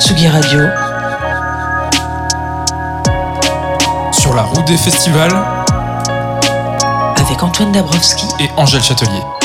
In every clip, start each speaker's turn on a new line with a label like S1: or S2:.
S1: Tsugi Radio.
S2: Sur la route des festivals
S1: Avec Antoine Dabrowski
S2: et Angèle Châtelier.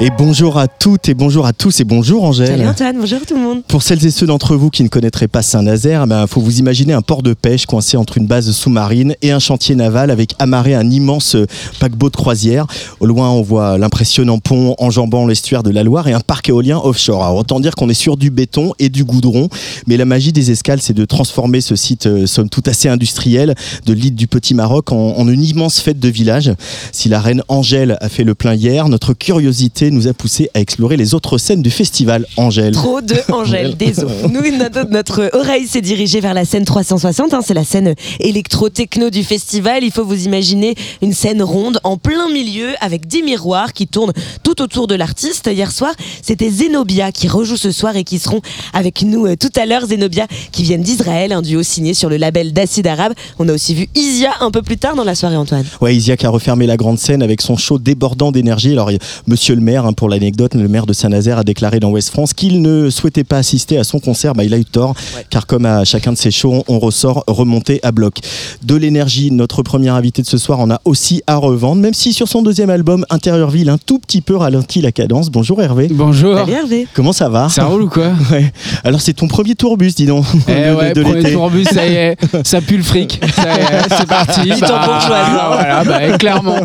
S3: Et bonjour à toutes et bonjour à tous et bonjour Angèle.
S4: Salut Antoine, bonjour tout le monde.
S3: Pour celles et ceux d'entre vous qui ne connaîtraient pas Saint-Nazaire, il ben, faut vous imaginer un port de pêche coincé entre une base sous-marine et un chantier naval avec amarré un immense euh, paquebot de croisière. Au loin, on voit l'impressionnant pont enjambant l'estuaire de la Loire et un parc éolien offshore. Alors, autant dire qu'on est sur du béton et du goudron, mais la magie des escales, c'est de transformer ce site, euh, somme toute assez industriel, de l'île du Petit Maroc, en, en une immense fête de village. Si la reine Angèle a fait le plein hier, notre curiosité nous a poussé à explorer les autres scènes du festival Angèle.
S4: Trop de Angèle, désolé. Nous, notre, notre oreille s'est dirigée vers la scène 360. hein, c'est la scène électro-techno du festival. Il faut vous imaginer une scène ronde en plein milieu avec des miroirs qui tournent tout autour de l'artiste. Hier soir, c'était Zenobia qui rejoue ce soir et qui seront avec nous euh, tout à l'heure. Zenobia qui viennent d'Israël, un duo signé sur le label d'Acide Arabe. On a aussi vu Isia un peu plus tard dans la soirée, Antoine.
S3: Ouais, Isiac a refermé la grande scène avec son show débordant d'énergie. Alors, a monsieur le maire, hein, pour l'anecdote, le maire de Saint-Nazaire a déclaré dans Ouest France qu'il ne souhaitait pas assister à son concert. Bah, il a eu tort, car comme à chacun de ses shows, on ressort remonté à bloc. De l'énergie, notre premier invité de ce soir en a aussi à revendre, même si sur son deuxième album, Intérieur Ville, un tout petit peu ralenti la cadence. Bonjour Hervé.
S5: Bonjour.
S4: Salut Hervé.
S3: Comment ça va?
S5: Ça roule ou quoi?
S3: Ouais. Alors, c'est ton premier tourbus, dis donc.
S5: Eh
S3: de-
S5: ouais,
S3: de
S5: premier tourbus, ça y est, ça pue le fric. Ça y est, c'est parti.
S4: Petit tampon bourgeoise.
S5: voilà, bah, clairement.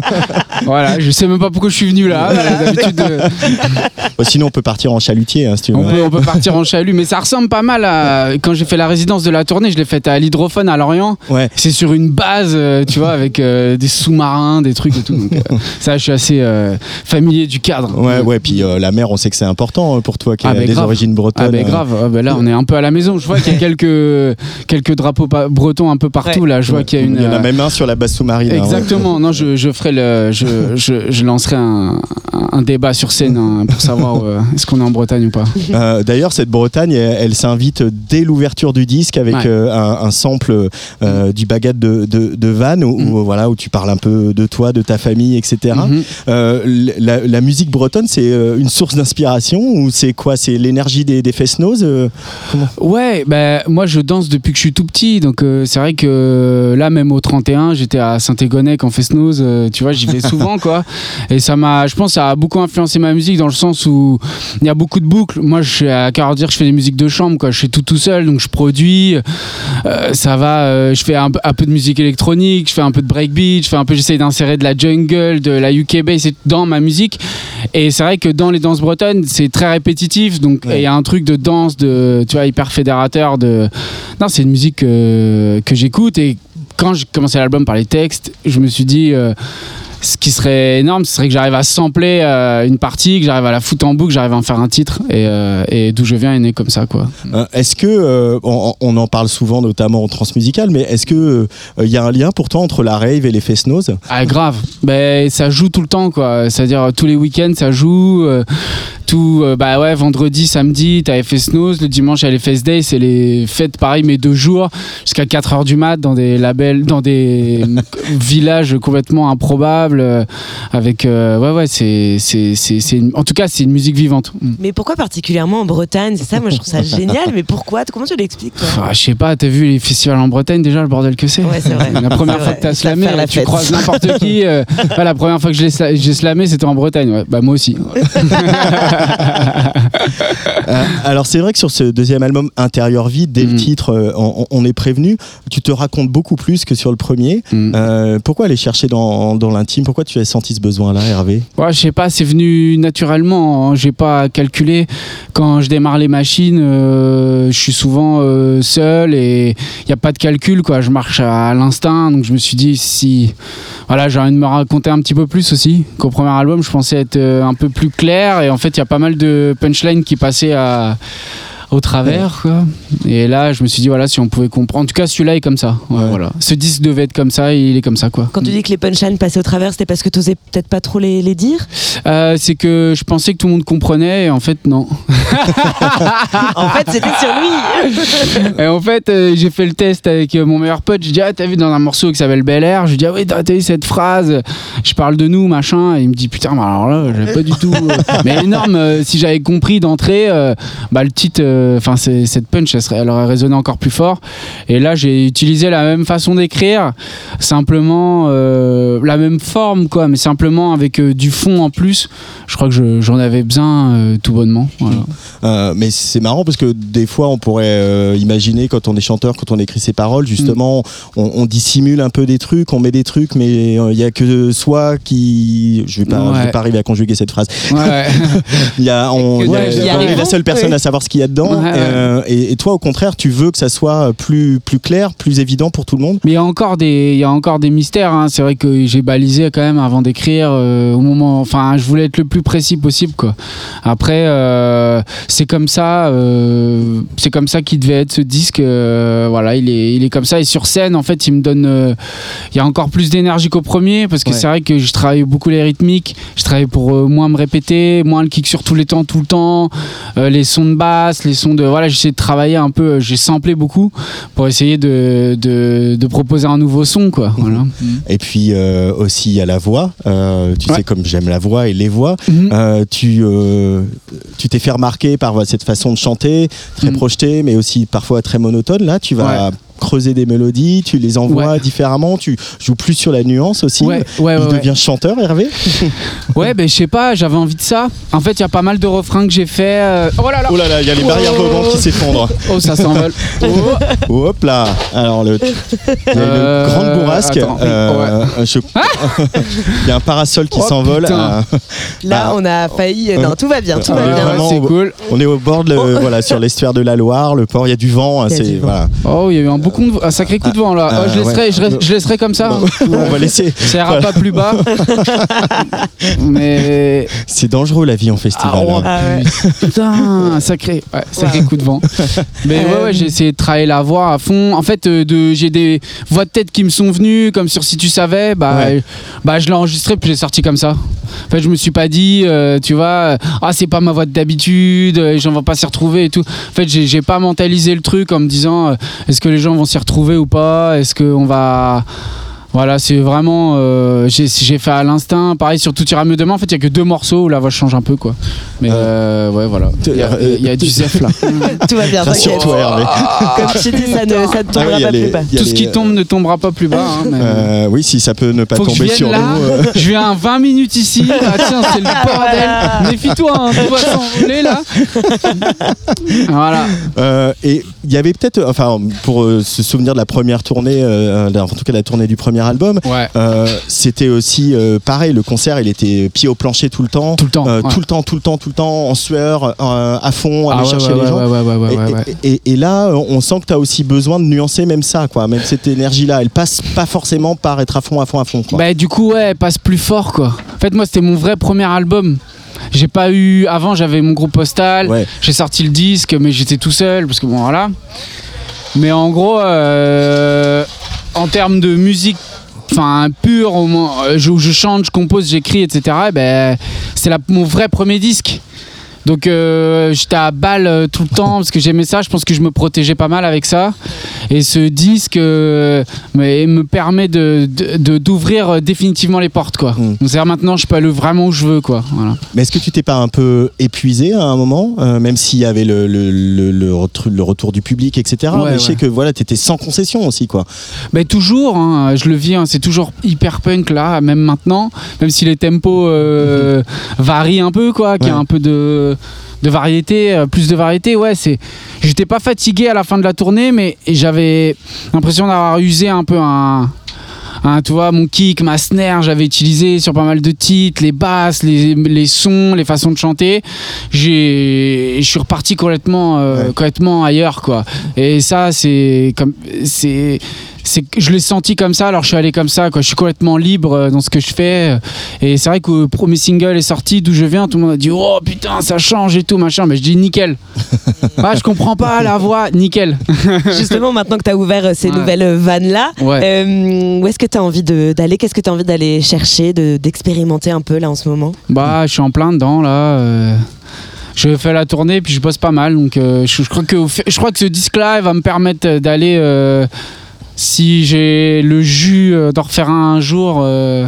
S5: Voilà, je sais même pas pourquoi je suis venu là. D'habitude,
S3: Bah, sinon, on peut partir en chalutier, hein, si tu veux.
S5: on, peut, on peut partir en chalut, mais ça ressemble pas mal à quand j'ai fait la résidence de la tournée. Je l'ai faite à l'hydrophone à Lorient.
S3: Ouais.
S5: C'est sur une base, euh, tu vois, avec euh, des sous-marins, des trucs et tout. Donc, euh, ça, je suis assez euh, familier du cadre.
S3: Ouais, ouais, puis la mer, on sait que c'est important pour toi qui
S5: Ah,
S3: a
S5: bah,
S3: des
S5: grave.
S3: origines bretonnes.
S5: Ah ben
S3: euh.
S5: grave, Ah ben là on est un peu à la maison. Je vois qu'il y a quelques, quelques drapeaux bretons un peu partout. Là, je vois qu'il y a une.
S3: Il y en a même un sur la base sous-marine. hein, ouais.
S5: Exactement. Non, je, je ferai le, je, je, je lancerai un, un débat sur scène hein, pour savoir euh, est-ce qu'on est en Bretagne ou pas.
S3: Euh, D'ailleurs, cette Bretagne, elle, elle s'invite dès l'ouverture du disque avec
S5: Ouais.
S3: euh, un, un sample du baguette de, de, de Van, où,
S5: Mm.
S3: où, voilà, où tu parles un peu de toi, de ta famille, etc.
S5: Mhm.
S3: Euh, la, la musique bretonne, c'est une source d'inspiration ou c'est quoi? C'est l'énergie des, des Fest-Noz euh,
S5: Ouais, ben moi je danse depuis que je suis tout petit, donc c'est vrai que là même au 31, j'étais à Saint-Égonec en Festnose, euh, tu vois, j'y vais souvent quoi. Et ça m'a, je pense, ça a beaucoup influencé ma musique dans le sens où il y a beaucoup de boucles. Moi, je suis à qu'à dire, je fais des musiques de chambre quoi, je fais tout tout seul, donc je produis. Euh, ça va, euh, je fais un, peu- un peu de musique électronique, je fais un peu de breakbeat, je fais un peu, j'essaye d'insérer de la jungle, de la UK bass dans ma musique. Et c'est vrai que dans les danses bretonnes, c'est très répétitif, donc il
S3: Ouais.
S5: y a un truc de danse, de, tu vois, hyper fédérateur. De... Non, c'est une musique que, que j'écoute et quand j'ai commencé l'album par les textes, je me suis dit. euh, ce qui serait énorme, ce serait que j'arrive à sampler euh, une partie, que j'arrive à la foutre en boucle, que j'arrive à en faire un titre, et, euh, et d'où je viens est né comme ça, quoi.
S3: Euh, Est-ce que, on, on en parle souvent notamment en transmusical, mais est-ce que il y a un lien pourtant entre la rave et les Fest-Noz
S5: Ah grave, ben ça joue tout le temps quoi. C'est-à-dire tous les week-ends ça joue. tout bah ouais vendredi, samedi t'as FS Snows, le dimanche il y a les Fest Day, c'est les fêtes pareil mais deux jours jusqu'à 4 heures du mat dans des labels, dans des villages complètement improbables euh, avec euh, ouais ouais c'est c'est c'est c'est une- en tout cas c'est une musique vivante. Mm.
S4: Mais pourquoi particulièrement en Bretagne? C'est ça, moi je trouve ça génial. Mais pourquoi? Comment tu l'expliques toi?
S5: Ah, je sais pas, t'as vu les festivals en Bretagne déjà le bordel que c'est
S4: Ouais, c'est vrai.
S5: La première fois
S4: vrai.
S5: que t'as slamé,
S4: la
S5: tu
S4: fête.
S5: croises n'importe qui. euh, la première fois que je l'ai sla- j'ai slamé, c'était en Bretagne. Ouais. Bah moi aussi.
S3: Euh, alors c'est vrai que sur ce deuxième album Intérieur vide, dès le
S5: Mhm.
S3: titre, euh, on, on est prévenu, tu te racontes beaucoup plus que sur le premier.
S5: Mm.
S3: Euh, pourquoi aller chercher dans, dans l'intime Pourquoi tu as senti ce besoin-là, Hervé
S5: Ouais, je sais pas, c'est venu naturellement. hein. J'ai pas calculé. Quand je démarre les machines, euh, je suis souvent euh, seul et il y a pas de calcul quoi. Je marche à l'instinct, donc je me suis dit si voilà, j'ai envie de me raconter un petit peu plus aussi. Qu'au premier album, je pensais être euh, un peu plus clair et en fait, il y a pas mal de punchlines qui passaient à au travers quoi. et là je me suis dit voilà si on pouvait comprendre en tout cas celui-là est comme ça Ouais,
S3: Ouais.
S5: voilà ce disque devait être comme ça et il est comme ça quoi
S4: Quand tu dis que les punchlines passaient au travers, c'était parce que tu osais peut-être pas trop les, les dire?
S5: Euh, c'est que je pensais que tout le monde comprenait et en fait non.
S4: En fait, c'était sur lui.
S5: Et en fait, euh, j'ai fait le test avec euh, mon meilleur pote. J'ai dit, ah, t'as vu dans un morceau qui s'appelle Bel Air? Je lui dis, ah oui, t'as vu cette phrase? Je parle de nous, machin. Et il me dit, putain, bah alors là, j'avais pas du tout. Mais énorme, euh, si j'avais compris d'entrée, euh, bah, le titre, euh, enfin, cette punch, elle, serait- elle aurait résonné encore plus fort. Et là, j'ai utilisé la même façon d'écrire, simplement euh, la même forme, quoi, mais simplement avec euh, du fond en plus. Je crois que je- j'en avais besoin euh, tout bonnement. Voilà.
S3: Mais c'est marrant parce que des fois, on pourrait imaginer quand on est chanteur, quand on écrit ses paroles, justement, on, on dissimule un peu des trucs, on met des trucs, mais il y a que soi qui. Je vais pas, je vais
S5: Ouais.
S3: pas arriver à conjuguer cette phrase.
S5: Ouais.
S3: Il y a, on, il y a-
S4: Y
S3: la seule personne à savoir ce qu'il y a dedans.
S5: Ouais, ouais.
S3: Euh, et, et toi, au contraire, tu veux que ça soit plus, plus clair, plus évident pour tout le monde?
S5: Mais il y a encore des, il y a encore des mystères. hein. C'est vrai que j'ai balisé quand même avant d'écrire euh, au moment. Enfin, je voulais être le plus précis possible, quoi. Après, euh, c'est comme ça. c'est comme ça qu'il devait être ce disque. voilà, il est, il est comme ça. Et sur scène, en fait, il me donne. il y a encore plus d'énergie qu'au premier parce que
S3: Ouais.
S5: c'est vrai que je travaille beaucoup les rythmiques. Je travaille pour moins me répéter, moins le kick sur tous les temps, tout le temps. les sons de basse, les sons de. Voilà, j'essaie de travailler un peu. euh, J'ai samplé beaucoup pour essayer de, de, de proposer un nouveau son, quoi. Voilà.
S3: Et puis euh, aussi, il y a la voix. Euh, tu
S5: Ouais.
S3: sais, comme j'aime la voix et les voix.
S5: Mhm.
S3: Euh, tu tu t'es fait remarquer par cette façon de chanter, très
S5: Mhm.
S3: projetée, mais aussi parfois très monotone. Là, tu vas creuser des mélodies, tu les envoies
S5: Ouais.
S3: différemment, tu joues plus sur la nuance aussi.
S5: Ouais, ouais,
S3: Il
S5: ouais, ouais.
S3: devient chanteur, Hervé
S5: Ouais, ben je sais pas, j'avais envie de ça. En fait, il y a pas mal de refrains que j'ai fait. euh, Oh là là
S3: Oh là là, il y a les
S5: Oh.
S3: barrières volantes qui s'effondrent.
S5: Oh, ça s'envole. Oh.
S3: Hop là Alors, le, il y a
S5: Euh,
S3: une grande bourrasque.
S5: attends, oui,
S3: euh, je- il y a un parasol qui
S5: Oh,
S3: s'envole. euh,
S4: Là,
S3: Ah.
S4: on a failli. Non, tout va bien, tout
S3: Ah,
S4: va bien.
S5: c'est cool.
S3: on est au bord de, le- voilà, sur l'estuaire de la Loire, le port, il y a du vent. hein,
S4: Il y a
S3: c'est
S4: du vent.
S3: voilà.
S5: Oh, il y a eu un, beau coup de- un sacré coup de vent là.
S3: Ah,
S5: Oh, je, laisserai,
S3: ouais.
S5: je, laisse- je laisserai comme ça. hein.
S3: on va laisser.
S5: Ça ira pas plus bas. Mais.
S3: C'est dangereux la vie en festival.
S5: Ah, oh,
S3: hein.
S4: Ah ouais.
S5: Putain, un sacré, ouais, sacré coup de vent. Mais ouais,
S4: Euh,
S5: ouais, j'ai essayé de travailler la voix à fond. En fait, euh, de, j'ai des voix de tête qui me sont venues, comme sur Si tu savais, bah,
S3: Ouais.
S5: euh, bah je l'ai enregistré puis j'ai sorti comme ça. En fait, je me suis pas dit, euh, tu vois, ah c'est pas ma voix d'habitude, j'en vais pas s'y retrouver et tout. En fait, j'ai, j'ai pas mentalisé le truc en me disant, euh, est-ce que les gens vont s'y retrouver ou pas? Est-ce qu'on va voilà, c'est vraiment. euh, j'ai fait à l'instinct. Pareil sur Tout ira mieux demain. En fait, il y a que deux morceaux où la voix change un peu, quoi. Mais euh, ouais, voilà. Il y, a- il y a du zef là.
S4: Tout va bien, t'inquiète.
S3: Hervé.
S4: Comme tu dis, ça ne, ça ne
S3: Ah
S4: tombera
S3: oui, il y a
S4: pas
S3: les-
S4: plus bas.
S5: Tout ce qui tombe ne tombera pas plus bas. hein, mais-
S3: Euh, oui, si ça peut ne pas
S5: Faut je
S3: tomber sur
S5: là,
S3: nous. euh,
S5: je viens 20 minutes ici, ah tiens c'est le bordel, méfie-toi, hein, tu vas s'envoler là. voilà.
S3: Euh, et il y avait peut-être, enfin, pour euh, se souvenir de la première tournée, euh, en tout cas la tournée du premier album,
S5: Ouais.
S3: euh, c'était aussi euh, pareil. Le concert, il était pied au plancher tout le temps,
S5: Tout le temps.
S3: Euh,
S5: ouais.
S3: tout le temps, tout le temps, tout le temps, en sueur, à fond, aller
S5: Ah ouais,
S3: chercher les gens. Et- là, on sent que tu as aussi besoin de nuancer même ça, quoi. Même cette énergie-là, elle passe pas forcément par être à fond, à fond, à fond. Quoi.
S5: Bah du coup ouais, elle passe plus fort quoi. En fait moi c'était mon vrai premier album. J'ai pas eu avant j'avais mon groupe postal,
S3: Ouais.
S5: j'ai sorti le disque mais j'étais tout seul parce que bon voilà. Mais en gros euh, en termes de musique pure moins, euh, je, où je chante, je compose, j'écris etc. eh ben c'est mon vrai premier disque. Donc euh, j'étais à balle euh, tout le temps parce que j'aimais ça. Je pense que je me protégeais pas mal avec ça. Et ce disque euh, me, me permet de, d'ouvrir définitivement les portes quoi.
S3: Mm.
S5: Donc c'est-à-dire maintenant je peux aller vraiment où je veux quoi. Voilà.
S3: Mais est-ce que tu t'es pas un peu épuisé à un moment, euh, même s'il y avait le, le, le, retour du public, etc.
S5: Ouais,
S3: mais je sais que voilà, t'étais sans concession aussi, quoi.
S5: Mais toujours, hein, je le vis, hein, c'est toujours hyper punk là, même maintenant, même si les tempos euh, varient un peu, quoi, qu'il y a
S3: Ouais.
S5: un peu de, de variété, euh, plus de variété, ouais, c'est. J'étais pas fatigué à la fin de la tournée, mais j'avais l'impression d'avoir usé un peu un. tu vois, mon kick, ma snare, j'avais utilisé sur pas mal de titres, les basses, les, les sons, les façons de chanter. J'ai, je suis reparti complètement, euh,
S3: Ouais.
S5: complètement ailleurs, quoi. Et ça, c'est comme, c'est, c'est que je l'ai senti comme ça, alors je suis allé comme ça, quoi. Je suis complètement libre euh, dans ce que je fais. Et c'est vrai que le premier single est sorti, d'où je viens, tout le monde a dit Oh putain, ça change et tout, machin. Mais je dis nickel. ah, je comprends pas la voix, nickel.
S4: Justement, maintenant que tu as ouvert euh, ces
S5: Ouais.
S4: nouvelles vannes-là,
S5: Ouais.
S4: euh, où est-ce que tu as envie d'aller? Qu'est-ce que tu as envie d'aller chercher, de- d'expérimenter un peu là en ce moment?
S5: Bah, je suis en plein dedans là. euh. je fais la tournée puis je bosse pas mal. Donc euh, je, je crois que je crois que ce disque-là va me permettre d'aller euh, si j'ai le jus euh, d'en refaire un, un jour. euh,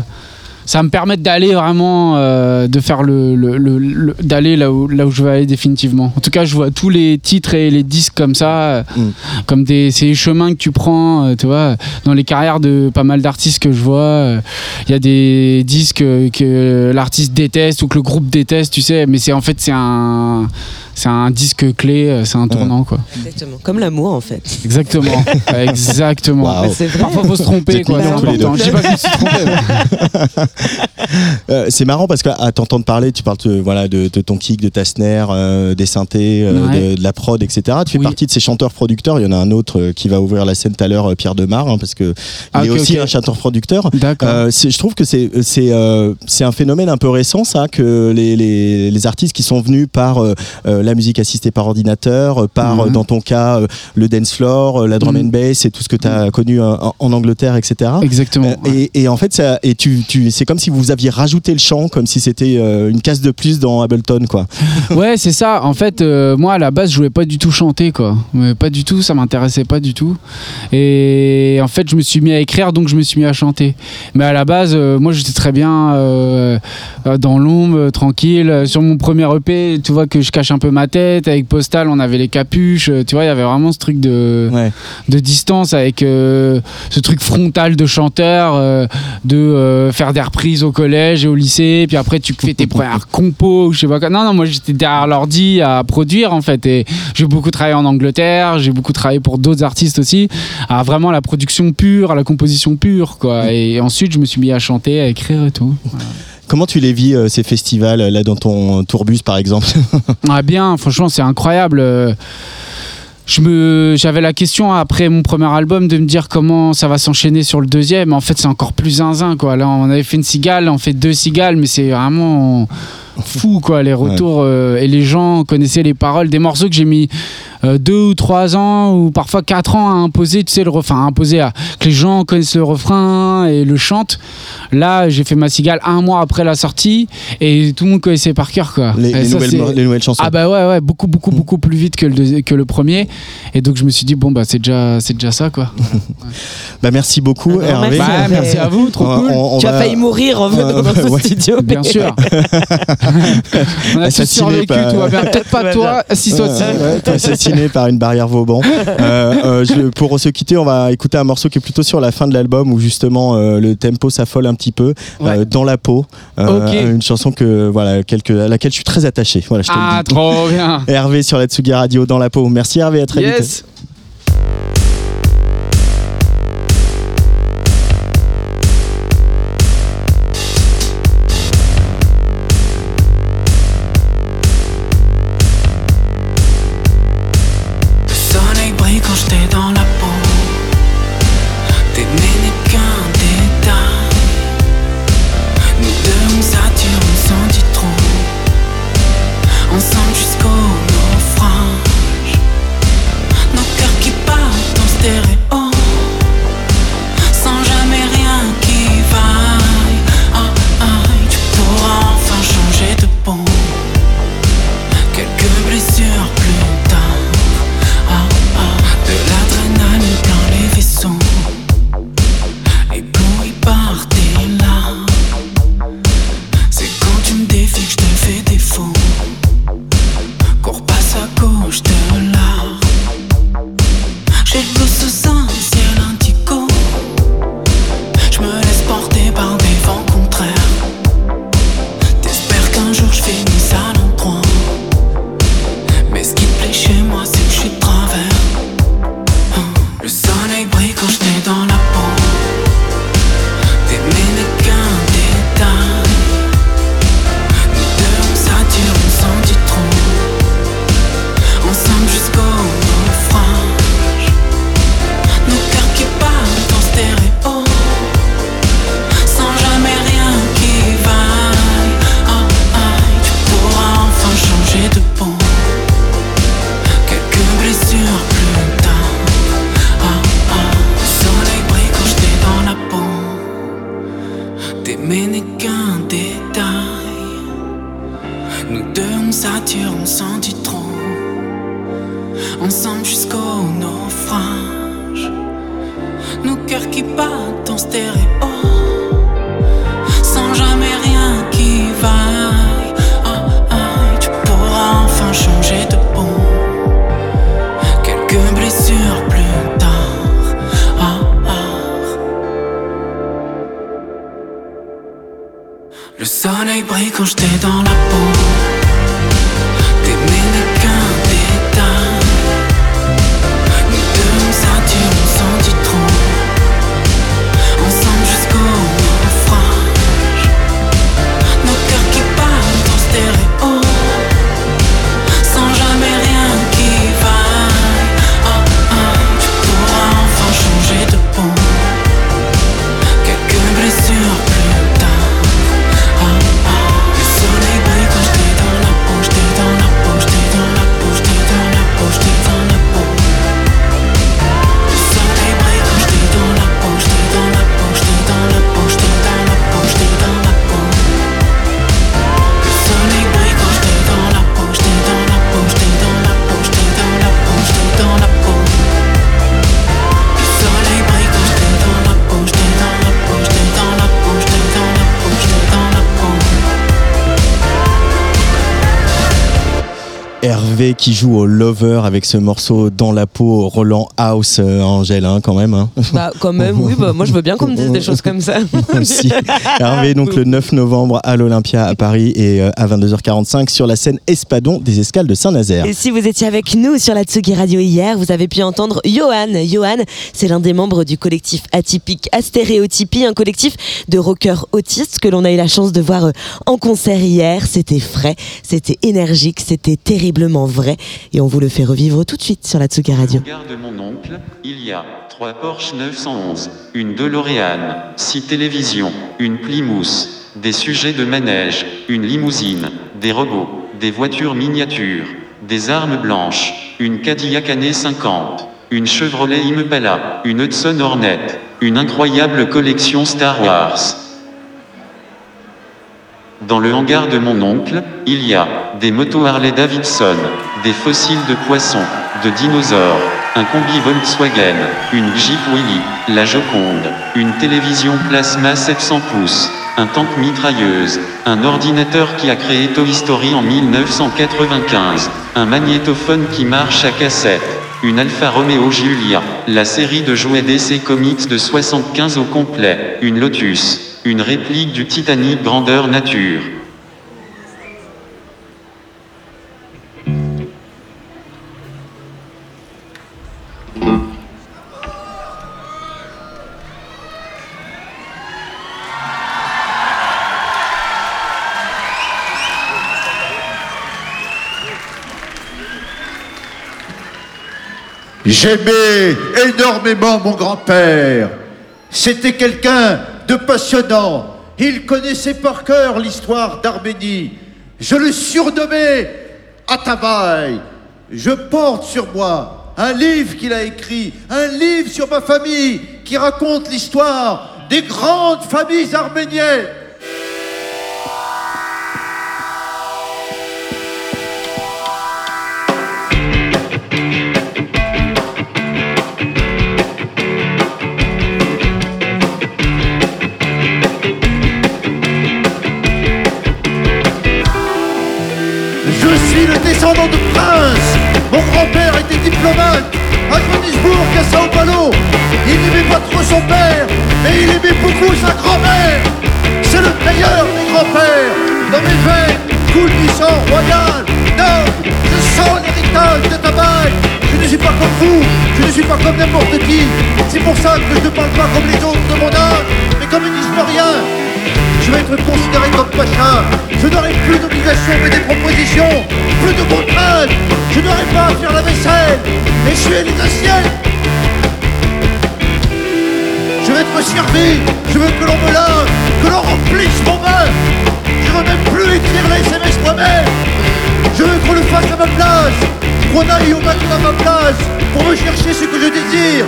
S5: ça va me permettre d'aller vraiment euh, de faire le, le- le- le- d'aller là où là où je veux aller définitivement. En tout cas, je vois tous les titres et les disques comme ça,
S3: Mm.
S5: comme des les chemins que tu prends, euh, tu vois, dans les carrières de pas mal d'artistes que je vois. Il y a des disques que l'artiste déteste ou que le groupe déteste, tu sais, mais c'est en fait c'est un c'est un disque clé, euh, c'est un tournant quoi.
S4: Exactement. Comme l'amour en fait.
S5: Exactement, exactement.
S4: Vrai.
S5: Parfois faut se tromper quoi, c'est important. pas.
S3: Euh, c'est marrant parce qu'à t'entendre parler, tu parles de, voilà, de, de ton kick, de ta snare, euh, des synthés, euh,
S5: Ouais.
S3: de, de la prod, etc. Tu fais
S5: Oui.
S3: partie de ces chanteurs-producteurs. Il y en a un autre qui va ouvrir la scène tout à l'heure, Pierre Demar, hein, parce que
S5: Ah,
S3: il est aussi un. Euh, c'est- je trouve que c'est c'est euh, c'est un phénomène un peu récent ça que les, les, les artistes qui sont venus par euh, la musique assistée par ordinateur euh, par
S5: Mhm.
S3: euh, dans ton cas euh, le dance floor la drum
S5: Mhm.
S3: and bass et tout ce que tu as connu euh, en, en Angleterre etc
S5: Exactement.
S3: Et, et en fait ça et tu, tu c'est comme si vous aviez rajouté le chant comme si c'était une case de plus dans Ableton quoi
S5: Ouais, c'est ça. En fait, euh, moi à la base, je voulais pas du tout chanter, quoi. Mais pas du tout, ça m'intéressait pas du tout. Et en fait, je me suis mis à écrire, donc je me suis mis à chanter. Mais à la base, euh, moi, j'étais très bien euh, dans l'ombre, tranquille. Sur mon premier EP, tu vois que je cache un peu ma tête. Avec Postal, on avait les capuches. euh, Tu vois, il y avait vraiment ce truc de
S3: ouais
S5: de distance avec euh, ce truc frontal de chanteur, euh, de faire des reprises au collège et au lycée, puis après tu fais tes premières compos, ou je sais pas quoi. Non, non, moi j'étais derrière l'ordi à produire en fait, et j'ai beaucoup travaillé en Angleterre, j'ai beaucoup travaillé pour d'autres artistes aussi, à vraiment la production pure, à la composition pure, quoi. Et ensuite je me suis mis à chanter, à écrire et tout.
S3: comment tu les vis euh, ces festivals là dans ton tourbus par exemple
S5: Ah bien, franchement, c'est incroyable. Euh, Je me, j'avais la question après mon premier album de me dire comment ça va s'enchaîner sur le deuxième. En fait, c'est encore plus zinzin, quoi. Là, on avait fait une cigale, on fait deux cigales, mais c'est vraiment fou, quoi. Les retours euh, et les gens connaissaient les paroles des morceaux que j'ai mis euh, deux ou trois ans ou parfois quatre ans à imposer, tu sais, le refrain, à imposer à que les gens connaissent le refrain et le chantent. Là, j'ai fait ma cigale un mois après la sortie et tout le monde connaissait par cœur, quoi.
S3: les,
S5: Et
S3: les
S5: ça,
S3: nouvelles,
S5: c'est-
S3: les nouvelles chansons
S5: ah bah ouais ouais beaucoup beaucoup beaucoup plus vite que le que le premier et donc je me suis dit bon bah c'est déjà c'est déjà ça quoi.
S3: bah merci beaucoup
S4: Ah non,
S3: Hervé
S4: merci.
S5: Bah, merci à vous trop
S3: On-
S5: cool.
S3: on- on
S4: tu as
S3: va-
S4: failli mourir en venant
S3: Euh,
S4: dans ce
S3: ouais.
S4: studio.
S5: Bien sûr. On a tous survécu, tout va bien. Peut-être pas toi, si toi
S3: Par une barrière Vauban. Euh, euh, je- pour se quitter, on va écouter un morceau qui est plutôt sur la fin de l'album où justement euh, le tempo s'affole un petit peu dans la peau. Une chanson que voilà, quelque, à laquelle je suis très attaché. Voilà, je te
S5: Ah
S3: le dis.
S5: trop bien.
S3: Hervé sur la Tsugi Radio dans la peau. Merci Hervé, à très vite.
S5: Yes.
S3: Hervé qui joue au Lover avec ce morceau dans la peau, Roland House, euh, Angèle, hein, quand même. hein.
S4: Bah, quand même, oui, bah, moi je veux bien qu'on me dise des choses comme ça.
S3: Aussi. Hervé, donc le 9 novembre à l'Olympia à Paris et euh, à 22h45 sur la scène Espadon des Escales de Saint-Nazaire.
S4: Et si vous étiez avec nous sur la Tsugi Radio hier, vous avez pu entendre Johan. Johan, c'est l'un des membres du collectif atypique Astéréotypie, un collectif de rockers autistes que l'on a eu la chance de voir euh, en concert hier. C'était frais, c'était énergique, c'était terriblement vrai. Et on vous le fait revivre tout de suite sur la Tsugi Radio.
S6: Regarde mon oncle, il y a trois Porsche 911, une DeLorean, six télévisions, une Plymouth, des sujets de manège, une limousine, des robots, des voitures miniatures, des armes blanches, une Cadillac année 50, une Chevrolet Impala, une Hudson Hornet, une incroyable collection Star Wars. Dans le hangar de mon oncle, il y a des motos Harley Davidson, des fossiles de poissons, de dinosaures, un combi Volkswagen, une Jeep Willy, la Joconde, une télévision plasma 700 pouces, un tank mitrailleuse, un ordinateur qui a créé Toy Story en 1995, un magnétophone qui marche à cassette, une Alfa Romeo Giulia, la série de jouets DC Comics de 75 au complet, une Lotus, une réplique du Titanic grandeur nature.
S7: J'aimais énormément mon grand-père. C'était quelqu'un de passionnant. Il connaissait par cœur l'histoire d'Arménie. Je le surnommais Atabaï. Je porte sur moi un livre qu'il a écrit, un livre sur ma famille qui raconte l'histoire des grandes familles arméniennes. Le descendant de prince. Mon grand-père était diplomate à Johannesburg, à Sao Paulo. Il n'aimait pas trop son père, mais il aimait beaucoup sa grand-mère. C'est le meilleur des grands-pères. Dans mes veines coule du sang royal. Non, je sens l'héritage de ta bague. Je ne suis pas comme vous, je ne suis pas comme n'importe qui. C'est pour ça que je ne parle pas comme les autres de mon âge, mais comme un historien. Je vais être considéré comme pacha. Je n'aurai plus d'obligations mais des propositions. Plus de contraintes. Je n'aurai pas à faire la vaisselle. Essuyer les assiettes. Je vais être servi. Je veux que l'on me lave. Que l'on remplisse mon bain. Je veux même plus écrire les SMS moi-même. Je veux qu'on le fasse à ma place. Qu'on aille au bateau à ma place. Pour me chercher ce que je désire.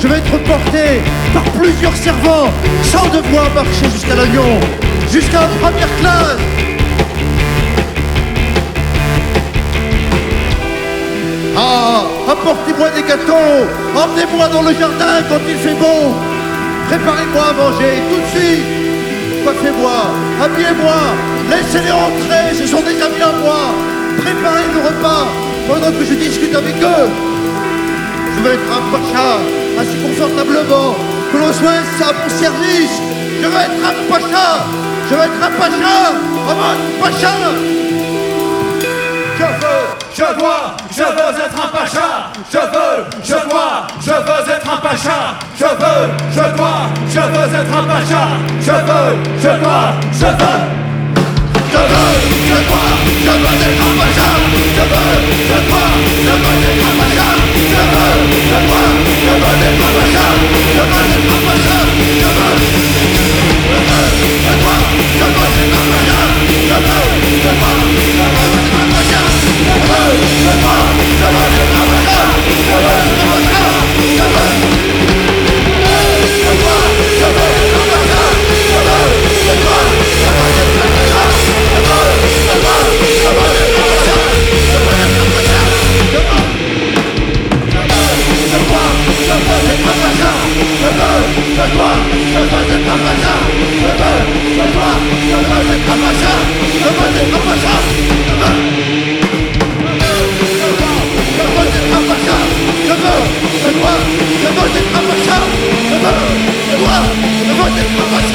S7: Je vais être porté par plusieurs servants sans devoir marcher jusqu'à l'avion, jusqu'à la première classe. Ah, apportez-moi des gâteaux, emmenez-moi dans le jardin quand il fait bon. Préparez-moi à manger tout de suite. Coiffez-moi, habillez-moi, laissez-les entrer, ce sont des amis à moi. Préparez le repas pendant que je discute avec eux. Je veux être un pacha, assis confortablement, que l'on soit à mon service. Je veux être un pacha, je veux être un pacha,
S8: un pacha. Je veux, je dois, je veux être un pacha. Je veux, je dois, je veux être un pacha. Je veux, je dois, je veux
S7: être un pacha. Je veux, je dois, je veux Come on! Veux, je dois, je veux être un pacha. Je veux, je dois, je veux être un pacha. Je veux un pacha. Je veux. Je veux être pacha. Je veux, je je veux. Je veux, je je veux.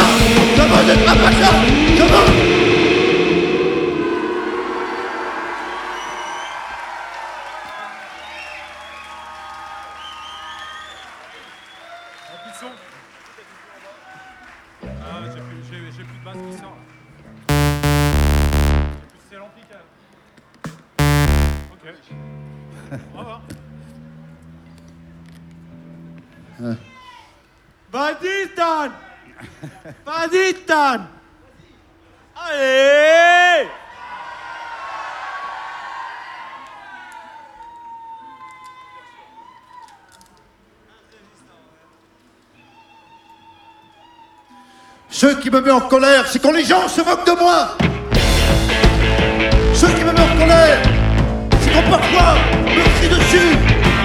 S9: Allez
S7: Ce qui me met en colère, c'est quand les gens se moquent de moi. Ce qui me met en colère, c'est quand parfois on me crie dessus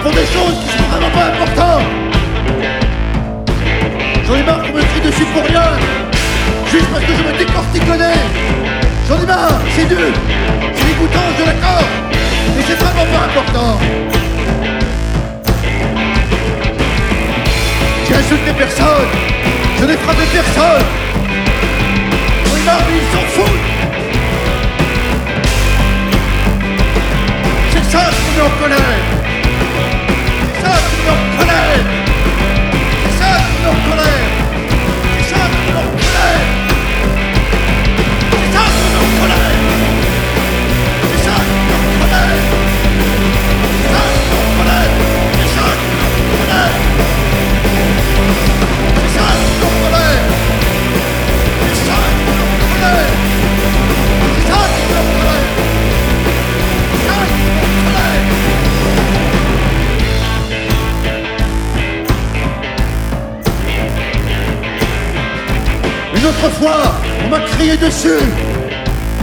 S7: pour des choses qui sont vraiment pas importantes. J'en ai marre qu'on me crie dessus pour rien, juste parce que je me nez. J'en ai marre, c'est dur, c'est dégoûtant, je l'accorde, mais c'est vraiment pas important. J'ai insulté personne, je n'ai frappé personne. J'en ai marre, mais ils s'en foutent. C'est ça qui me met en colère. C'est ça qui me met en colère.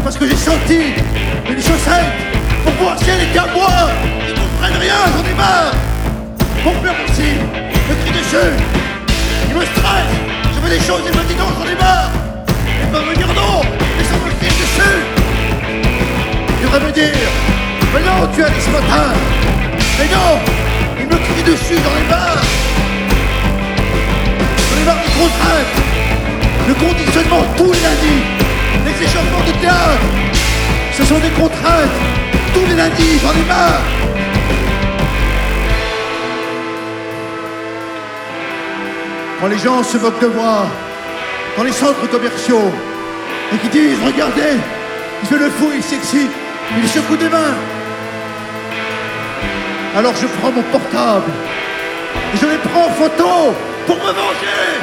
S7: Parce que j'ai senti une chaussette pour voir si elle était à moi. Ils comprennent rien, j'en ai marre. Mon père aussi me crie dessus. Il me stresse. Je fais des choses, il me dit non, j'en ai marre. Il va me dire non, et ça me crie dessus. Il devrait me dire, mais non, tu as dit ce matin. Mais non, il me crie dessus, j'en ai marre. J'en ai marre des contraintes. Le conditionnement tous les lundis, les échauffements de théâtre, ce sont des contraintes. Tous les lundis, j'en ai marre. Quand les gens se moquent de moi, dans les centres commerciaux, et qui disent, regardez, il fait le fou, il s'excite, il secoue des mains. Alors je prends mon portable, et je les prends en photo pour me venger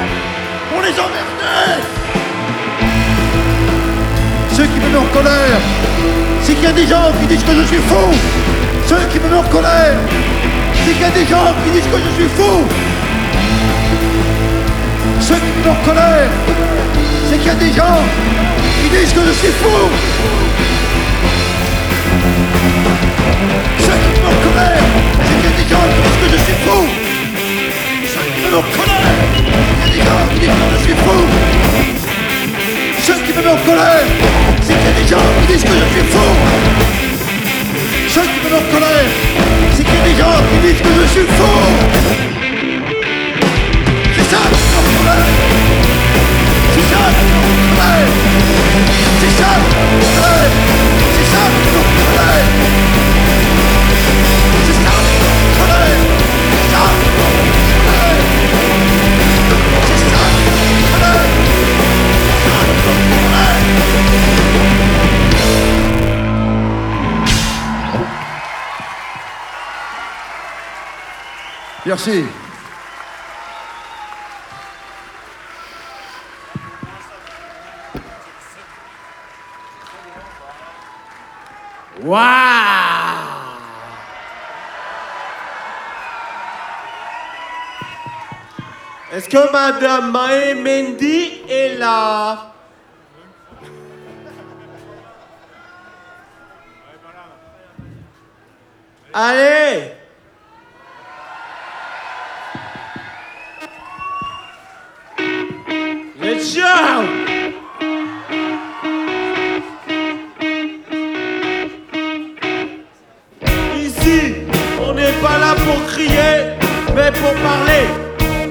S7: pour les emmerder colère, c'est qu'il y a des gens qui disent que je suis fou. Ceux qui me mettent en colère, c'est qu'il y a des gens qui disent que je suis fou. Ceux qui me mettent en colère, c'est qu'il y a des gens qui disent que je suis fou. Ceux qui me mettent en colère, c'est qu'il y a des gens qui disent que je suis fou. Ceux qui me mettent en colère, c'est qu'il y a des gens qui disent que je suis fou. Ce qui me met en colère, c'est qu'il y a des gens qui disent que je suis fou. Ce qui me met en colère, c'est qu'il y a des gens qui disent que je suis fou. C'est ça qui me met colère. C'est ça qui me met. C'est ça qui me met. C'est ça qui me met. Merci.
S9: Waouh Est-ce que Madame Mae est là? Allez crier, mais pour parler.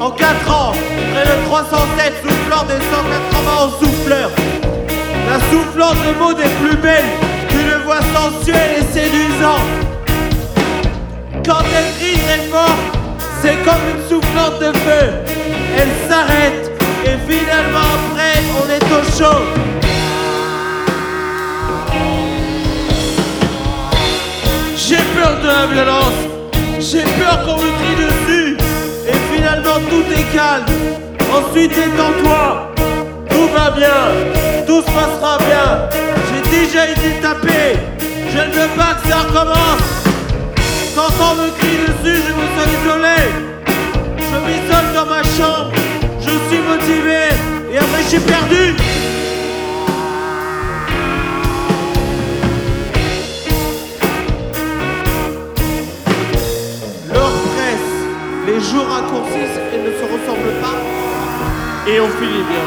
S9: En 4 ans, près de 307 souffleurs des 180 souffleurs. La soufflante de mots des plus belles, d'une voix sensuelle et séduisante. Quand elle crie très fort, c'est comme une soufflante de feu. Elle s'arrête et finalement après, on est au chaud. J'ai peur de la violence, j'ai peur qu'on me crie dessus. Et finalement tout est calme. Ensuite détends-toi, tout va bien, tout se passera bien. J'ai déjà été tapé, je ne veux pas que ça recommence. Quand on me crie dessus, je me sens isolé. Je m'isole dans ma chambre, je suis motivé et après je suis perdu. Les jours raccourcissent et ne se ressemblent pas. Et on finit bien.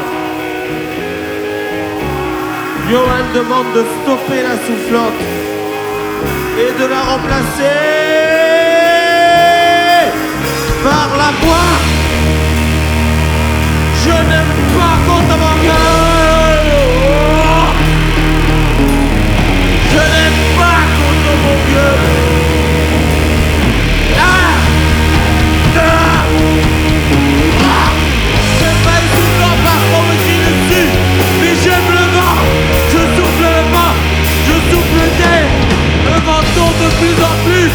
S9: Johan demande de stopper la soufflante et de la remplacer par la voix. Je n'aime pas quand on m'engueule. Je n'aime pas quand on m'engueule. Plus en plus.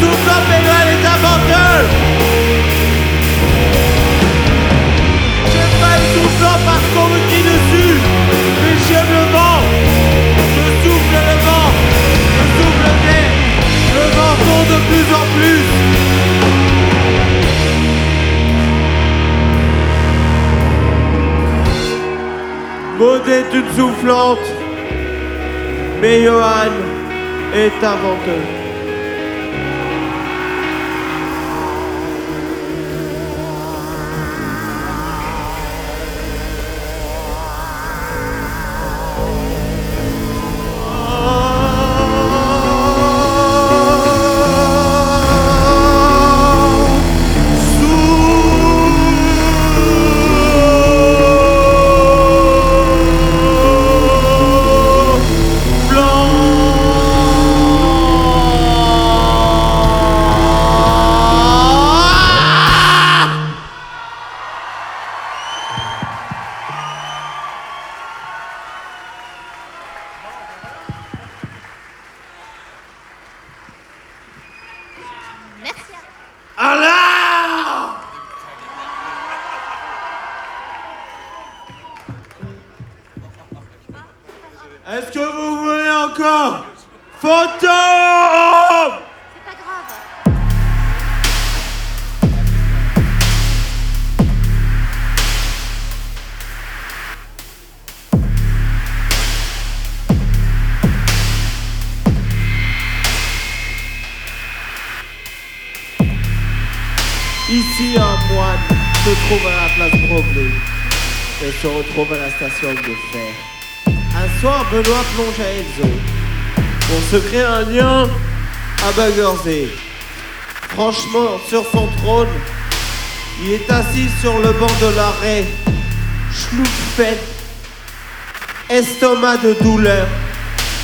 S9: Soufflant mais là elle est aventeuse J'aime pas les soufflants parce qu'on me crie dessus. Mais j'aime le vent. Je souffle le vent. Je souffle d'air Le vent tourne de plus en plus. Maud est soufflante, mais Johan est inventeur. Broglie et se retrouve à la station de fer. Un soir, Benoît plonge à Enzo pour se créer un lien à Baggersee. Franchement, sur son trône, il est assis sur le banc de l'arrêt. Schloupfait, estomac de douleur,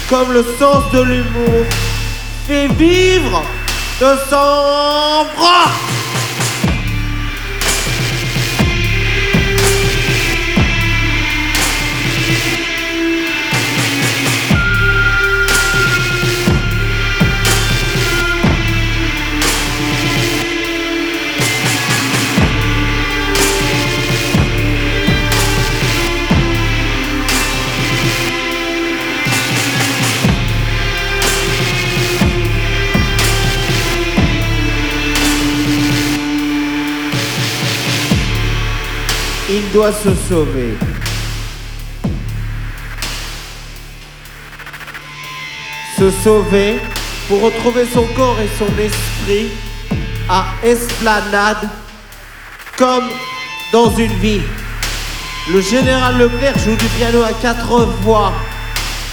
S9: comme le sens de l'humour, fait vivre de sang bras. Doit se sauver. Se sauver pour retrouver son corps et son esprit à Esplanade comme dans une vie. Le général Leclerc joue du piano à quatre voix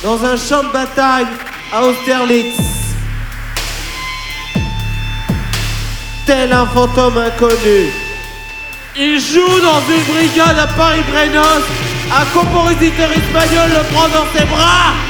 S9: dans un champ de bataille à Austerlitz. Tel un fantôme inconnu. Il joue dans une brigade à Paris-Brenos. Un compositeur espagnol le prend dans ses bras.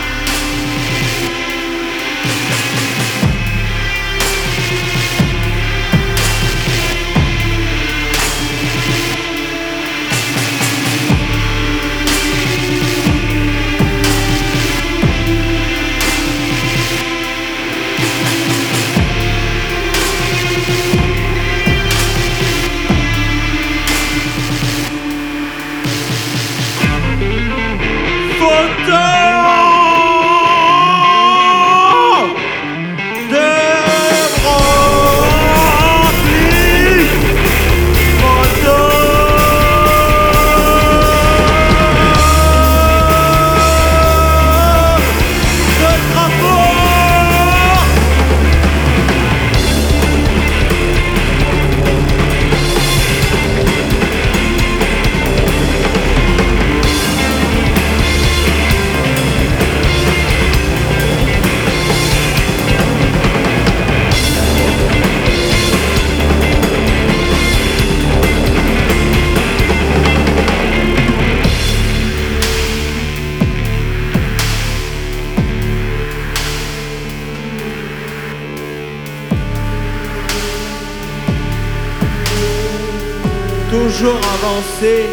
S9: Toujours avancer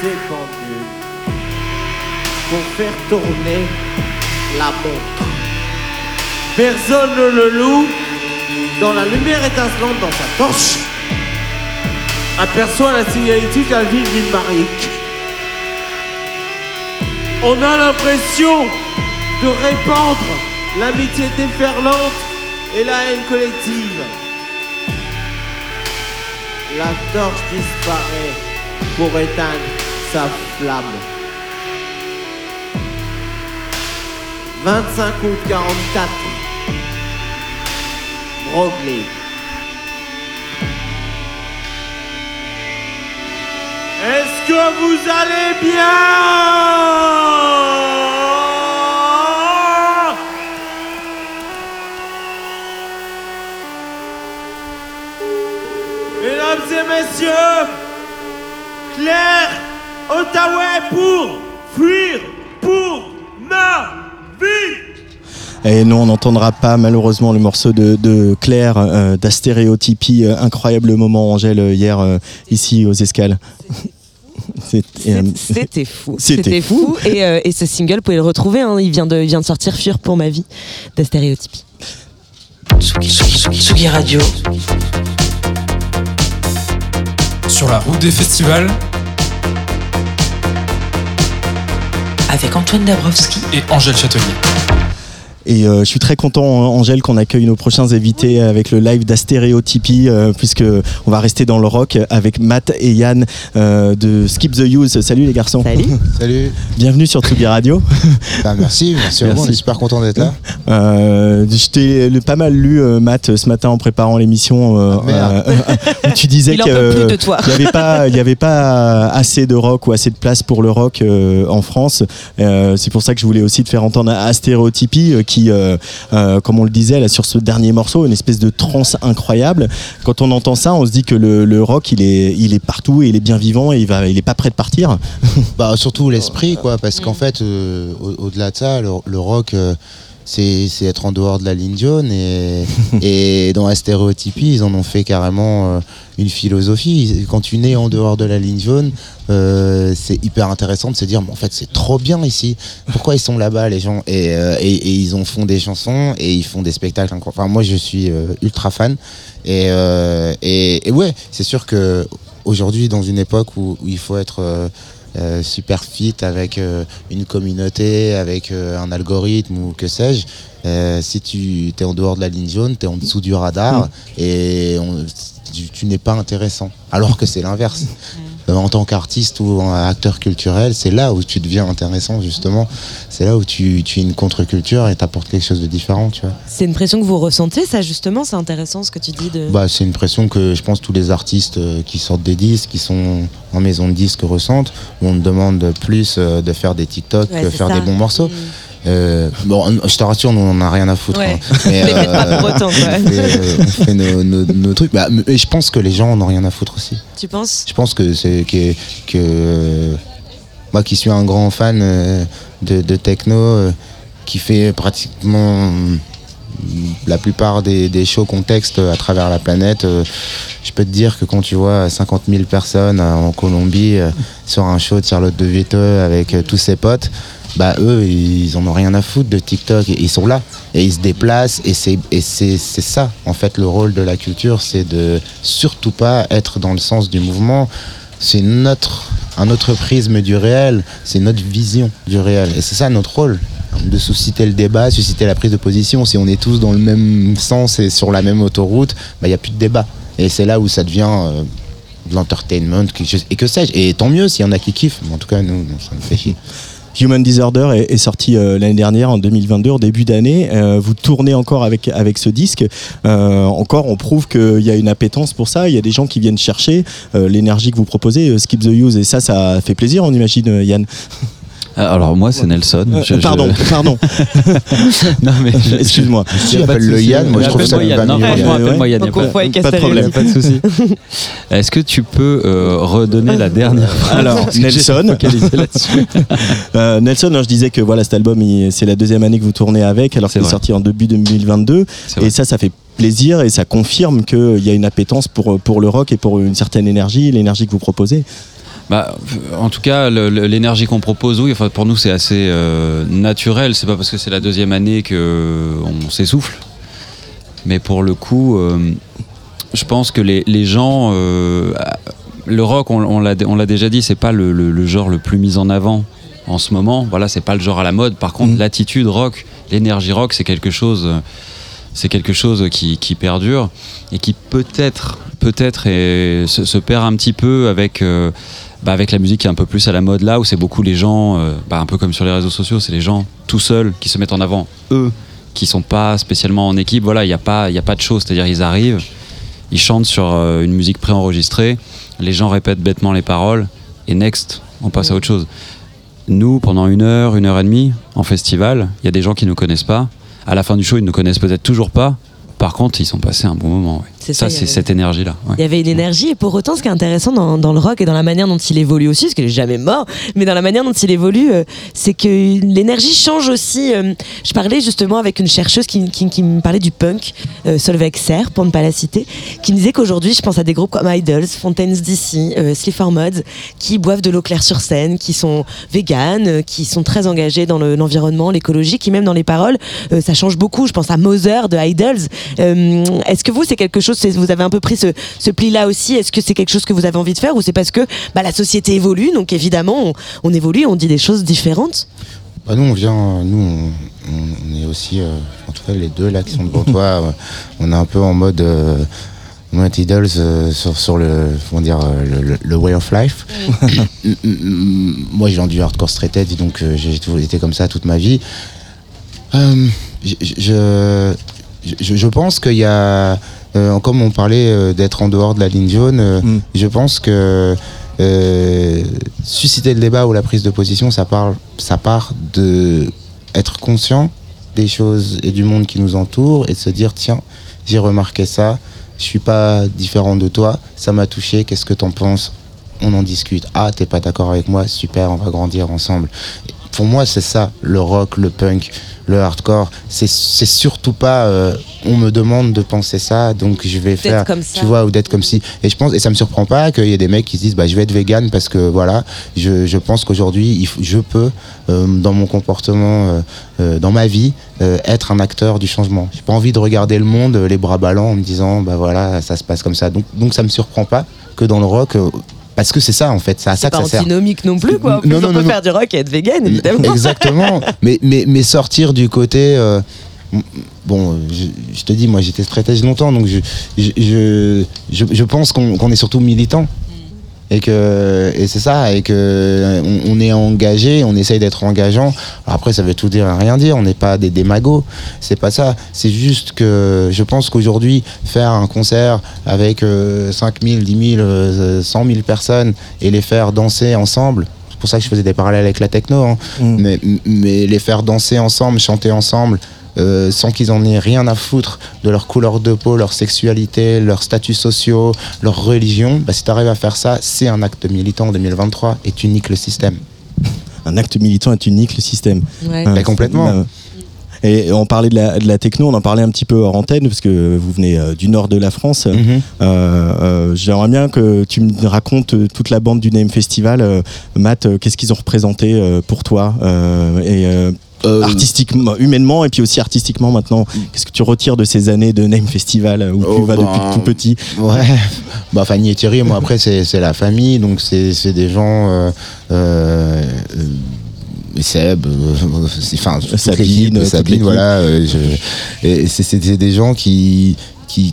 S9: ses pendules pour faire tourner la montre. Personne ne le loue, dans la lumière étincelante dans sa torche, aperçoit la signalétique à ville Villemaric. On a l'impression de répandre l'amitié déferlante et la haine collective. La torche disparaît pour éteindre sa flamme. 25 août 44. Broglie. Est-ce que vous allez bien? Mesdames et messieurs, Claire Ottawa pour fuir pour ma vie.
S3: Et non, on n'entendra pas malheureusement le morceau de, de Claire euh, d'Astéréotypie. Euh, incroyable moment, Angèle, euh, hier euh, ici aux Escales. C'était, euh,
S4: C'était fou.
S3: C'était
S4: fou. Et, euh, et ce single, vous pouvez le retrouver. hein, il, vient de, il vient de sortir Fuir pour ma vie d'Astéréotypie.
S1: Tsugi, Tsugi, Tsugi, Tsugi Radio.
S2: Sur la route des festivals
S1: Avec Antoine Dabrowski
S2: et Angèle Châtelier.
S3: Et euh, je suis très content, Angèle, qu'on accueille nos prochains invités avec le live d'Astéréotypie, euh, puisque on va rester dans le rock avec Matt et Yann euh, de Skip the Use. Salut les garçons.
S4: Salut.
S10: Salut.
S3: Bienvenue sur Tsugi Radio.
S10: Bah, merci, merci. On
S3: Merci.
S10: est super content d'être là.
S3: Euh, je t'ai pas mal lu, euh, Matt, ce matin en préparant l'émission. euh,
S10: Ah,
S3: euh, tu disais
S4: Il en
S3: que
S4: peut plus
S3: euh,
S4: de toi.
S3: il n'y avait pas, il y avait pas assez de rock ou assez de place pour le rock euh, en France. Euh, c'est pour ça que je voulais aussi te faire entendre Astéréotypie, euh, qui qui, euh, euh, comme on le disait là sur ce dernier morceau, une espèce de transe incroyable. Quand on entend ça, on se dit que le, le rock, il est, il est partout et il est bien vivant et il va, il est pas prêt de partir.
S10: Bah, surtout l'esprit, quoi, parce qu'en fait, euh, au- au-delà de ça, le, le rock, euh, c'est c'est être en dehors de la ligne jaune et, et dans la stéréotypie, ils en ont fait carrément euh, une philosophie. Quand tu nais en dehors de la ligne jaune, euh, c'est hyper intéressant de se dire, mais en fait, c'est trop bien ici. Pourquoi ils sont là-bas, les gens? Et, euh, et, et ils en font des chansons et ils font des spectacles. Enfin, moi, je suis euh, ultra fan. Et, euh, et, et ouais, c'est sûr que aujourd'hui, dans une époque où, où il faut être euh, super fit avec euh, une communauté, avec euh, un algorithme ou que sais-je, euh, si tu es en dehors de la ligne jaune, tu es en dessous du radar et on- tu, tu n'es pas intéressant. Alors que c'est l'inverse. Euh, en tant qu'artiste ou acteur culturel, c'est là où tu deviens intéressant justement. C'est là où tu, tu es une contre-culture et t'apportes quelque chose de différent, tu vois.
S4: C'est une pression que vous ressentez, ça justement, c'est intéressant ce que tu dis de.
S10: Bah, c'est une pression que je pense tous les artistes euh, qui sortent des disques, qui sont en maison de disques ressentent. Où on te demande plus euh, de faire des TikTok
S4: Ouais,
S10: que faire
S4: ça.
S10: des bons morceaux.
S4: Mm.
S10: Euh, bon, je te rassure, nous on en a rien à foutre.
S4: Ouais.
S10: hein. Mais,
S4: pas pour autant, quoi.
S10: on fait, euh, on fait nos, nos- nos trucs. Bah, mais je pense que les gens en ont rien à foutre aussi.
S4: Tu penses?
S10: Je pense que c'est que, que euh, moi qui suis un grand fan euh, de, de techno, euh, qui fait pratiquement mm, la plupart des, des shows contexte à travers la planète, euh, je peux te dire que quand tu vois 50 000 personnes euh, en Colombie euh, sur un show de Charlotte de Vieteux avec euh, tous ses potes, bah eux ils en ont rien à foutre de TikTok, ils sont là et ils se déplacent et c'est ça en fait le rôle de la culture, c'est de surtout pas être dans le sens du mouvement, c'est notre un autre prisme du réel, c'est notre vision du réel et c'est ça notre rôle de susciter le débat, susciter la prise de position. Si on est tous dans le même sens et sur la même autoroute, bah, il n'y a plus de débat. Et c'est là où ça devient euh, de l'entertainment, et que sais-je? Et tant mieux s'il y en a qui kiffent, mais en tout cas, nous, ça nous fait chier.
S3: Human Disorder est, sorti euh, l'année dernière, en 2022, en début d'année. Euh, vous tournez encore avec, avec ce disque. Euh, encore, on prouve qu'il y a une appétence pour ça. Il y a des gens qui viennent chercher l'énergie que vous proposez, Skip the Use. Et ça, ça fait plaisir, on imagine, Yann.
S11: Ah, Alors moi c'est Nelson.
S3: Euh,
S11: Je- je-
S3: pardon, pardon.
S11: non mais je-
S3: Excuse-moi.
S10: Appelle-le
S11: souci.
S10: Yann, moi, je trouve ça
S11: Yann. Non, franchement,
S3: Ouais,
S11: appelle-moi Yann. y a
S4: On
S11: pas-
S3: de problème.
S11: Pas de souci. Est-ce que tu peux euh, redonner la dernière phrase?
S3: Alors, Nelson. Euh, Nelson, hein, je disais que voilà, cet album, c'est la deuxième année que vous tournez avec, alors
S11: C'est
S3: qu'il est sorti en début 2022.
S11: C'est vrai.
S3: Et ça, ça fait plaisir et ça confirme qu'il y a une appétence pour, pour le rock et pour une certaine énergie, l'énergie que vous proposez.
S11: Bah, en tout cas, l'énergie qu'on propose, oui, enfin, pour nous, c'est assez euh, naturel. C'est pas parce que c'est la deuxième année que on s'essouffle. Mais pour le coup, euh, je pense que les, les gens, euh, le rock, on, on l'a déjà dit, c'est pas le, le- le genre le plus mis en avant en ce moment. Voilà, c'est pas le genre à la mode. Par contre,
S3: Mhm.
S11: l'attitude rock, l'énergie rock, c'est quelque chose. euh, c'est quelque chose qui, qui perdure et qui peut-être peut-être se, se perd un petit peu avec euh, bah, avec la musique qui est un peu plus à la mode là où c'est beaucoup les gens euh, bah, un peu comme sur les réseaux sociaux c'est les gens tout seuls qui se mettent en avant. Eux qui sont pas spécialement en équipe voilà il n'y a pas y a pas de choses. C'est à dire ils arrivent ils chantent sur euh, une musique préenregistrée les gens répètent bêtement les paroles et next on passe à autre chose. Nous pendant une heure une heure et demie en festival il y a des gens qui nous connaissent pas. À la fin du show ils nous connaissent peut-être toujours pas. Par contre ils sont passés un bon moment ouais.
S4: C'est ça,
S11: ça c'est cette énergie là
S4: Il y avait une énergie et pour autant ce qui est intéressant dans, dans le rock et dans la manière dont il évolue aussi, parce qu'il est jamais mort, mais dans la manière dont il évolue, euh, c'est que l'énergie change aussi. euh, je parlais justement avec une chercheuse qui, qui- qui me parlait du punk, euh, Solveig Serre, pour ne pas la citer, qui me disait qu'aujourd'hui je pense à des groupes comme Idols, Fontaines DC, euh, Sleaford Mods, qui boivent de l'eau claire sur scène, qui sont véganes, qui sont très engagés dans le- l'environnement, l'écologie, qui même dans les paroles, ça change beaucoup. Je pense à Mother de Idols. Est-ce que vous, c'est quelque chose, vous avez un peu pris ce, ce pli-là aussi Est-ce que c'est quelque chose que vous avez envie de faire ou c'est parce que bah, la société évolue, donc évidemment on, on évolue, on dit des choses différentes?
S10: Bah, nous, on vient, nous, on, est aussi, euh, en tout cas, les deux là qui sont devant toi, euh, on est un peu en mode. Euh, Mount Idols euh, sur, sur le, comment dire, euh, le, le- le way of life. Moi, j'ai du hardcore straight edge, donc euh, j'ai toujours été comme ça toute ma vie. Euh, je, je, je, je pense qu'il y a, euh, comme on parlait euh, d'être en dehors de la ligne jaune, euh,
S3: Mm.
S10: je pense que susciter le débat ou la prise de position, ça, parle, ça part de être conscient des choses et du monde qui nous entoure et de se dire tiens, j'ai remarqué ça, je suis pas différent de toi, ça m'a touché, qu'est-ce que t'en penses? On en discute. Ah, t'es pas d'accord avec moi? Super, on va grandir ensemble. Pour moi, c'est ça, le rock, le punk, le hardcore. C'est c'est surtout pas euh, on me demande de penser ça, donc je vais faire,
S4: comme ça.
S10: tu vois, ou d'être comme si. Et je pense, et ça me surprend pas qu'il y ait des mecs qui se disent, bah, je vais être vegan parce que voilà, je, je pense qu'aujourd'hui, je peux, euh, dans mon comportement, euh, dans ma vie, être un acteur du changement. J'ai pas envie de regarder le monde les bras ballants en me disant, bah voilà, ça se passe comme ça. Donc, donc ça me surprend pas que dans le rock, parce que c'est ça en fait, c'est à ça que
S4: pas
S10: ça sert.
S4: antinomique non plus, quoi. En plus,
S10: Non, non,
S4: on
S10: non,
S4: peut faire du rock et être vegan, évidemment.
S10: Exactement. mais, mais, mais sortir du côté. euh, bon, je, je te dis, moi j'étais stratège longtemps, donc je, je, je, je, pense qu'on qu'on est surtout militant. Et que et c'est ça, et que on, on est engagé, on essaye d'être engageant. Après, ça veut tout dire et rien dire. On n'est pas des démagos, c'est pas ça. C'est juste que je pense qu'aujourd'hui, faire un concert avec euh, 5 000, 10 000, euh, 100 000 personnes et les faire danser ensemble, c'est pour ça que je faisais des parallèles avec la techno, hein. mais, mais les faire danser ensemble, chanter ensemble, euh, sans qu'ils en aient rien à foutre de leur couleur de peau, leur sexualité, leurs statuts sociaux, leur religion, bah, si tu arrives à faire ça, c'est un acte militant en 2023 et tu niques le système.
S3: Un acte militant est unique, le système.
S4: Ouais.
S10: Bah, complètement.
S3: Euh, Et on parlait de la, de la techno, on en parlait un petit peu hors antenne, parce que vous venez euh, du nord de la France.
S10: Mhm.
S3: Euh, euh, J'aimerais bien que tu me racontes toute la bande du Name Festival. Euh, Matt, euh, qu'est-ce qu'ils ont représenté euh, pour toi euh, et, euh, artistiquement, humainement et puis aussi artistiquement maintenant Qu'est-ce que tu retires de ces années de Name Festival euh, où tu
S10: Oh,
S3: vas
S10: ben,
S3: depuis tout petit
S10: Ouais, bah Fanny et Thierry, moi après c'est la famille, donc c'est des gens. Euh, Seb, enfin
S3: Sabine,
S10: Sabine, voilà. c'est c'est des gens qui qui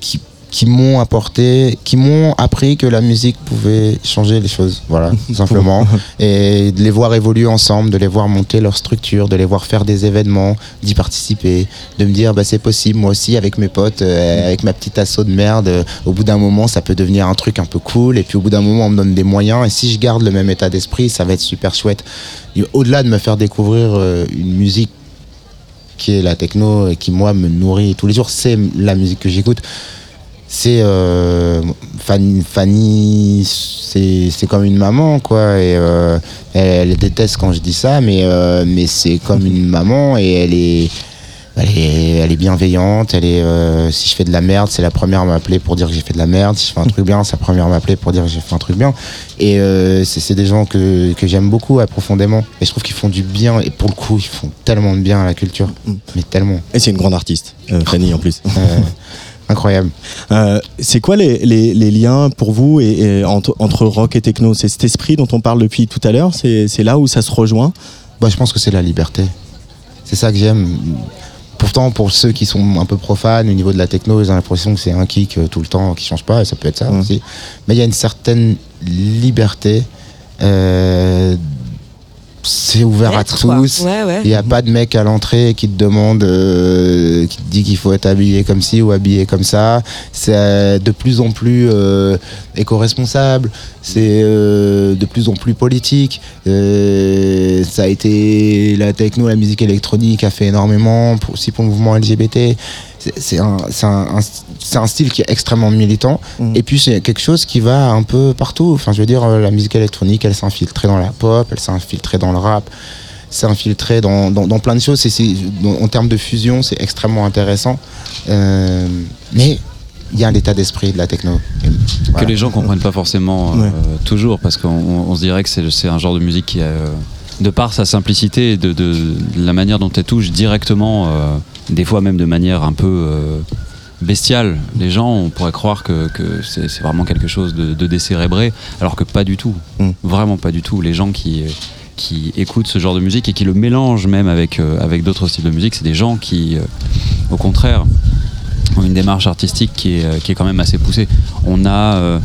S10: qui, qui m'ont apporté, qui m'ont appris que la musique pouvait changer les choses, voilà, tout simplement. Et de les voir évoluer ensemble, de les voir monter leur structure, de les voir faire des événements, d'y participer, de me dire bah c'est possible, moi aussi avec mes potes, euh, avec ma petite asso de merde, euh, au bout d'un moment ça peut devenir un truc un peu cool, et puis au bout d'un moment on me donne des moyens, et si je garde le même état d'esprit, ça va être super chouette. Et Au-delà de me faire découvrir euh, une musique qui est la techno et qui moi me nourrit tous les jours, c'est la musique que j'écoute. C'est euh, Fanny, Fanny c'est c'est comme une maman quoi et euh, elle, elle déteste quand je dis ça mais euh, mais c'est comme une maman et elle est elle est, elle est bienveillante, elle est, euh, si je fais de la merde, c'est la première à m'appeler pour dire que j'ai fait de la merde. Si je fais un truc bien, c'est la première à m'appeler pour dire que j'ai fait un truc bien. Et euh, c'est des gens que, que j'aime beaucoup, profondément. Et je trouve qu'ils font du bien. Et pour le coup, ils font tellement de bien à la culture. Mais tellement.
S3: Et c'est une grande artiste, euh, Fanny en plus.
S10: Incroyable.
S3: Euh, c'est quoi les, les- les liens pour vous et, et entre, entre rock et techno? C'est cet esprit dont on parle depuis tout à l'heure? C'est là où ça se rejoint?
S10: Bah, je pense que c'est la liberté. C'est ça que j'aime. Pourtant, pour ceux qui sont un peu profanes au niveau de la techno, ils ont l'impression que c'est un kick euh, tout le temps qui change pas, et ça peut être ça
S3: Mhm.
S10: aussi. Mais il y a une certaine liberté. euh, c'est ouvert à tous.
S4: Ouais.
S10: Il n'y a pas de mec à l'entrée qui te demande, euh, qui te dit qu'il faut être habillé comme ci ou habillé comme ça. C'est euh, de plus en plus euh, éco-responsable, c'est euh, de plus en plus politique. Euh, ça a été la techno, la musique électronique a fait énormément, pour- aussi pour le mouvement LGBT. C'est- un, c'est un- un- c'est un style qui est extrêmement militant.
S3: Mm.
S10: Et puis c'est quelque chose qui va un peu partout. Enfin, je veux dire, euh, la musique électronique, elle s'est infiltrée dans la pop, elle s'est infiltrée dans le rap, s'est infiltrée dans, dans, dans plein de choses. En termes de fusion, c'est extrêmement intéressant. Euh, mais il y a l'état d'esprit de la techno.
S11: Que les gens comprennent pas forcément euh,
S3: Ouais.
S11: toujours parce qu'on on- on se dirait que c'est un genre de musique qui a, euh, de par sa simplicité et de, de- de la manière dont elle touche directement euh, des fois même de manière un peu euh, bestiale les gens on pourrait croire que, que c'est c'est vraiment quelque chose de, de décérébré alors que pas du tout
S3: Mm.
S11: vraiment pas du tout les gens qui qui écoutent ce genre de musique et qui le mélangent même avec, euh, avec d'autres styles de musique, c'est des gens qui, euh, au contraire, ont une démarche artistique qui est, euh, qui est quand même assez poussée. On a, euh,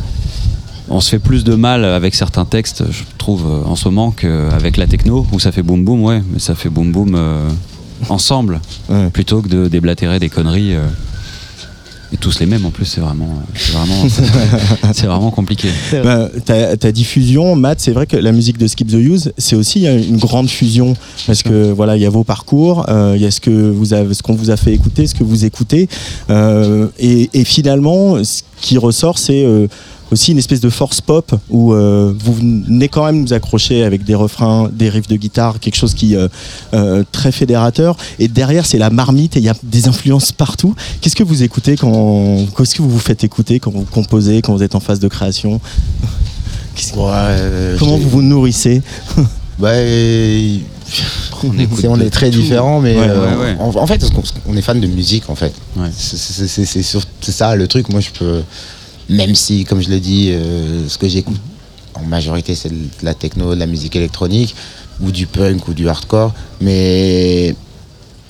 S11: on se fait plus de mal avec certains textes, je trouve, euh, en ce moment, qu'avec la techno, où ça fait boum boum, ouais, mais ça fait boum boum euh, ensemble,
S3: Ouais.
S11: plutôt que de déblatérer des conneries. euh. Et tous les mêmes en plus, c'est vraiment, c'est vraiment, c'est vraiment compliqué.
S3: Bah, ta, ta diffusion, Matt, c'est vrai que la musique de Skip the Use, c'est aussi euh, une grande fusion. Parce que voilà, il y a vos parcours, euh, il y a ce que vous avez, ce qu'on vous a fait écouter, ce que vous écoutez, euh, et, et finalement, ce qui ressort, c'est euh, aussi une espèce de force pop où euh, vous venez quand même nous accrocher avec des refrains, des riffs de guitare, quelque chose qui euh, euh, très fédérateur. Et derrière, c'est la marmite et il y a des influences partout. Qu'est-ce que vous écoutez quand, qu'est-ce que vous vous faites écouter quand vous composez, quand vous êtes en phase de création que-
S10: euh,
S3: Comment vous vous nourrissez
S10: Bah, euh,
S11: On
S10: est très
S11: tout.
S10: différents, mais
S11: Ouais,
S10: euh,
S11: ouais, ouais.
S10: En, en fait, on est fan de musique, en fait. C'est ça le truc. Moi, je peux, même si, comme je l'ai dit, euh, ce que j'écoute en majorité, c'est de la techno, de la musique électronique, ou du punk, ou du hardcore, mais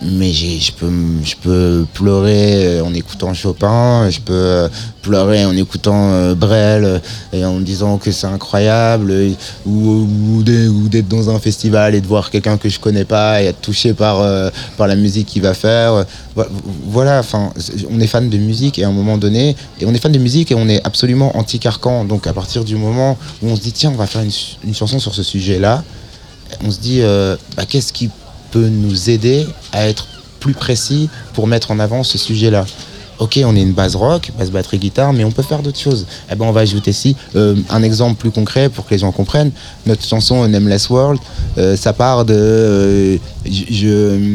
S10: mais je peux, je peux pleurer en écoutant Chopin, je peux euh, pleurer en écoutant euh, Brel euh, et en me disant que c'est incroyable, euh, ou, d'être- dans un festival et de voir quelqu'un que je connais pas et être touché par, euh, par la musique qu'il va faire. Vo- Voilà, enfin, on est fan de musique et à un moment donné, et on est fan de musique et on est absolument anti-carcan. Donc à partir du moment où on se dit, tiens, on va faire une, ch- une chanson sur ce sujet-là, on se dit, euh, bah, qu'est-ce qui peut nous aider à être plus précis pour mettre en avant ce sujet-là. Ok, on est une base rock, base batterie guitare, mais on peut faire d'autres choses. Eh ben, on va ajouter ci. Euh, un exemple plus concret pour que les gens comprennent. Notre chanson Nameless World, euh, ça part de, euh, je,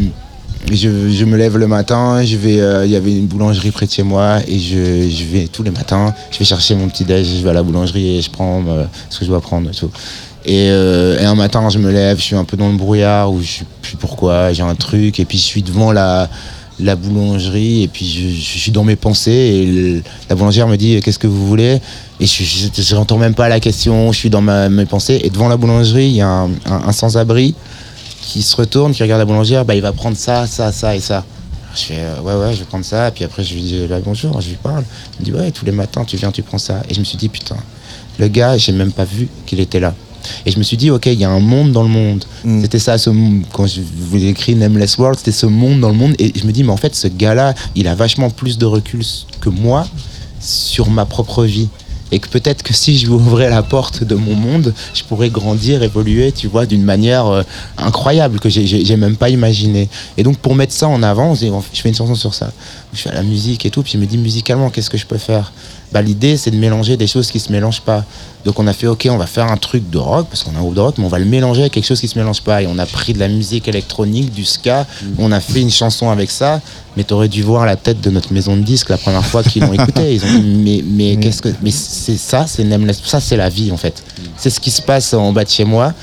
S10: je, je- me lève le matin, je vais, euh, il y avait une boulangerie près de chez moi et je, je vais tous les matins, je vais chercher mon petit déj, je vais à la boulangerie et je prends euh, ce que je dois prendre tout. Et, euh, et un matin, je me lève, je suis un peu dans le brouillard, ou je sais plus pourquoi, j'ai un truc, et puis je suis devant la, la boulangerie, et puis je, suis dans mes pensées, et la boulangère me dit Qu'est-ce que vous voulez? Et je n'entends même pas la question, je suis dans mes pensées, et devant la boulangerie, il y a un, sans-abri qui se retourne, qui regarde la boulangère, bah, il va prendre ça, ça, ça et ça. Je fais euh, ouais ouais je vais prendre ça et puis après je lui dis bonjour je lui parle. Il me dit ouais tous les matins tu viens tu prends ça. Et je me suis dit putain le gars j'ai même pas vu qu'il était là et je me suis dit ok il y a un monde dans le monde. C'était ça ce monde quand je vous ai écrit Nameless World c'était ce monde dans le monde. Et je me dis mais en fait ce gars là il a vachement plus de recul que moi sur ma propre vie. Et que peut-être que si je lui ouvrais la porte de mon monde, je pourrais grandir, évoluer, tu vois, d'une manière euh, incroyable que j'ai- même pas imaginé. Et donc pour mettre ça en avant, je fais une chanson sur ça. Je fais la musique et tout, puis je me dis musicalement, qu'est-ce que je peux faire? Bah, L'idée, c'est de mélanger des choses qui se mélangent pas. Donc on a fait, ok, on va faire un truc de rock, parce qu'on a un groupe de rock, mais on va le mélanger avec quelque chose qui se mélange pas. Et on a pris de la musique électronique, du ska, on a fait une chanson avec ça, mais t'aurais dû voir la tête de notre maison de disques la première fois qu'ils l'ont écouté. Ils ont dit, mais, mais qu'est-ce que. Mais c'est ça, c'est. Ça, c'est la vie, en fait. C'est ce qui se passe en bas de chez moi.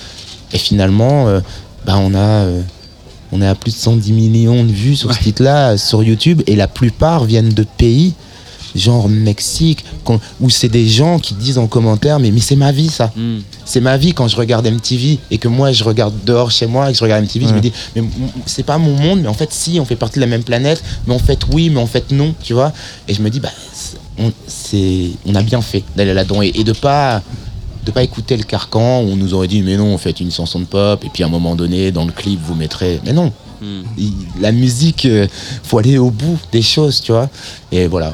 S10: Et finalement, euh, bah, on a. euh, on est à plus de 110 millions de vues sur ce titre-là euh, sur YouTube et la plupart viennent de pays genre Mexique où c'est des gens qui disent en commentaire mais, mais c'est ma vie ça. C'est ma vie quand je regarde MTV et que moi je regarde dehors chez moi et que je regarde MTV je me dis mais c'est pas mon monde mais en fait si on fait partie de la même planète mais en fait oui mais en fait non tu vois. Et je me dis bah on, on a bien fait d'aller là-dedans et, et de pas de pas écouter le carcan où on nous aurait dit mais non faites une chanson de pop et puis à un moment donné dans le clip vous mettrez mais non. Il- la musique euh, faut aller au bout des choses tu vois. Et voilà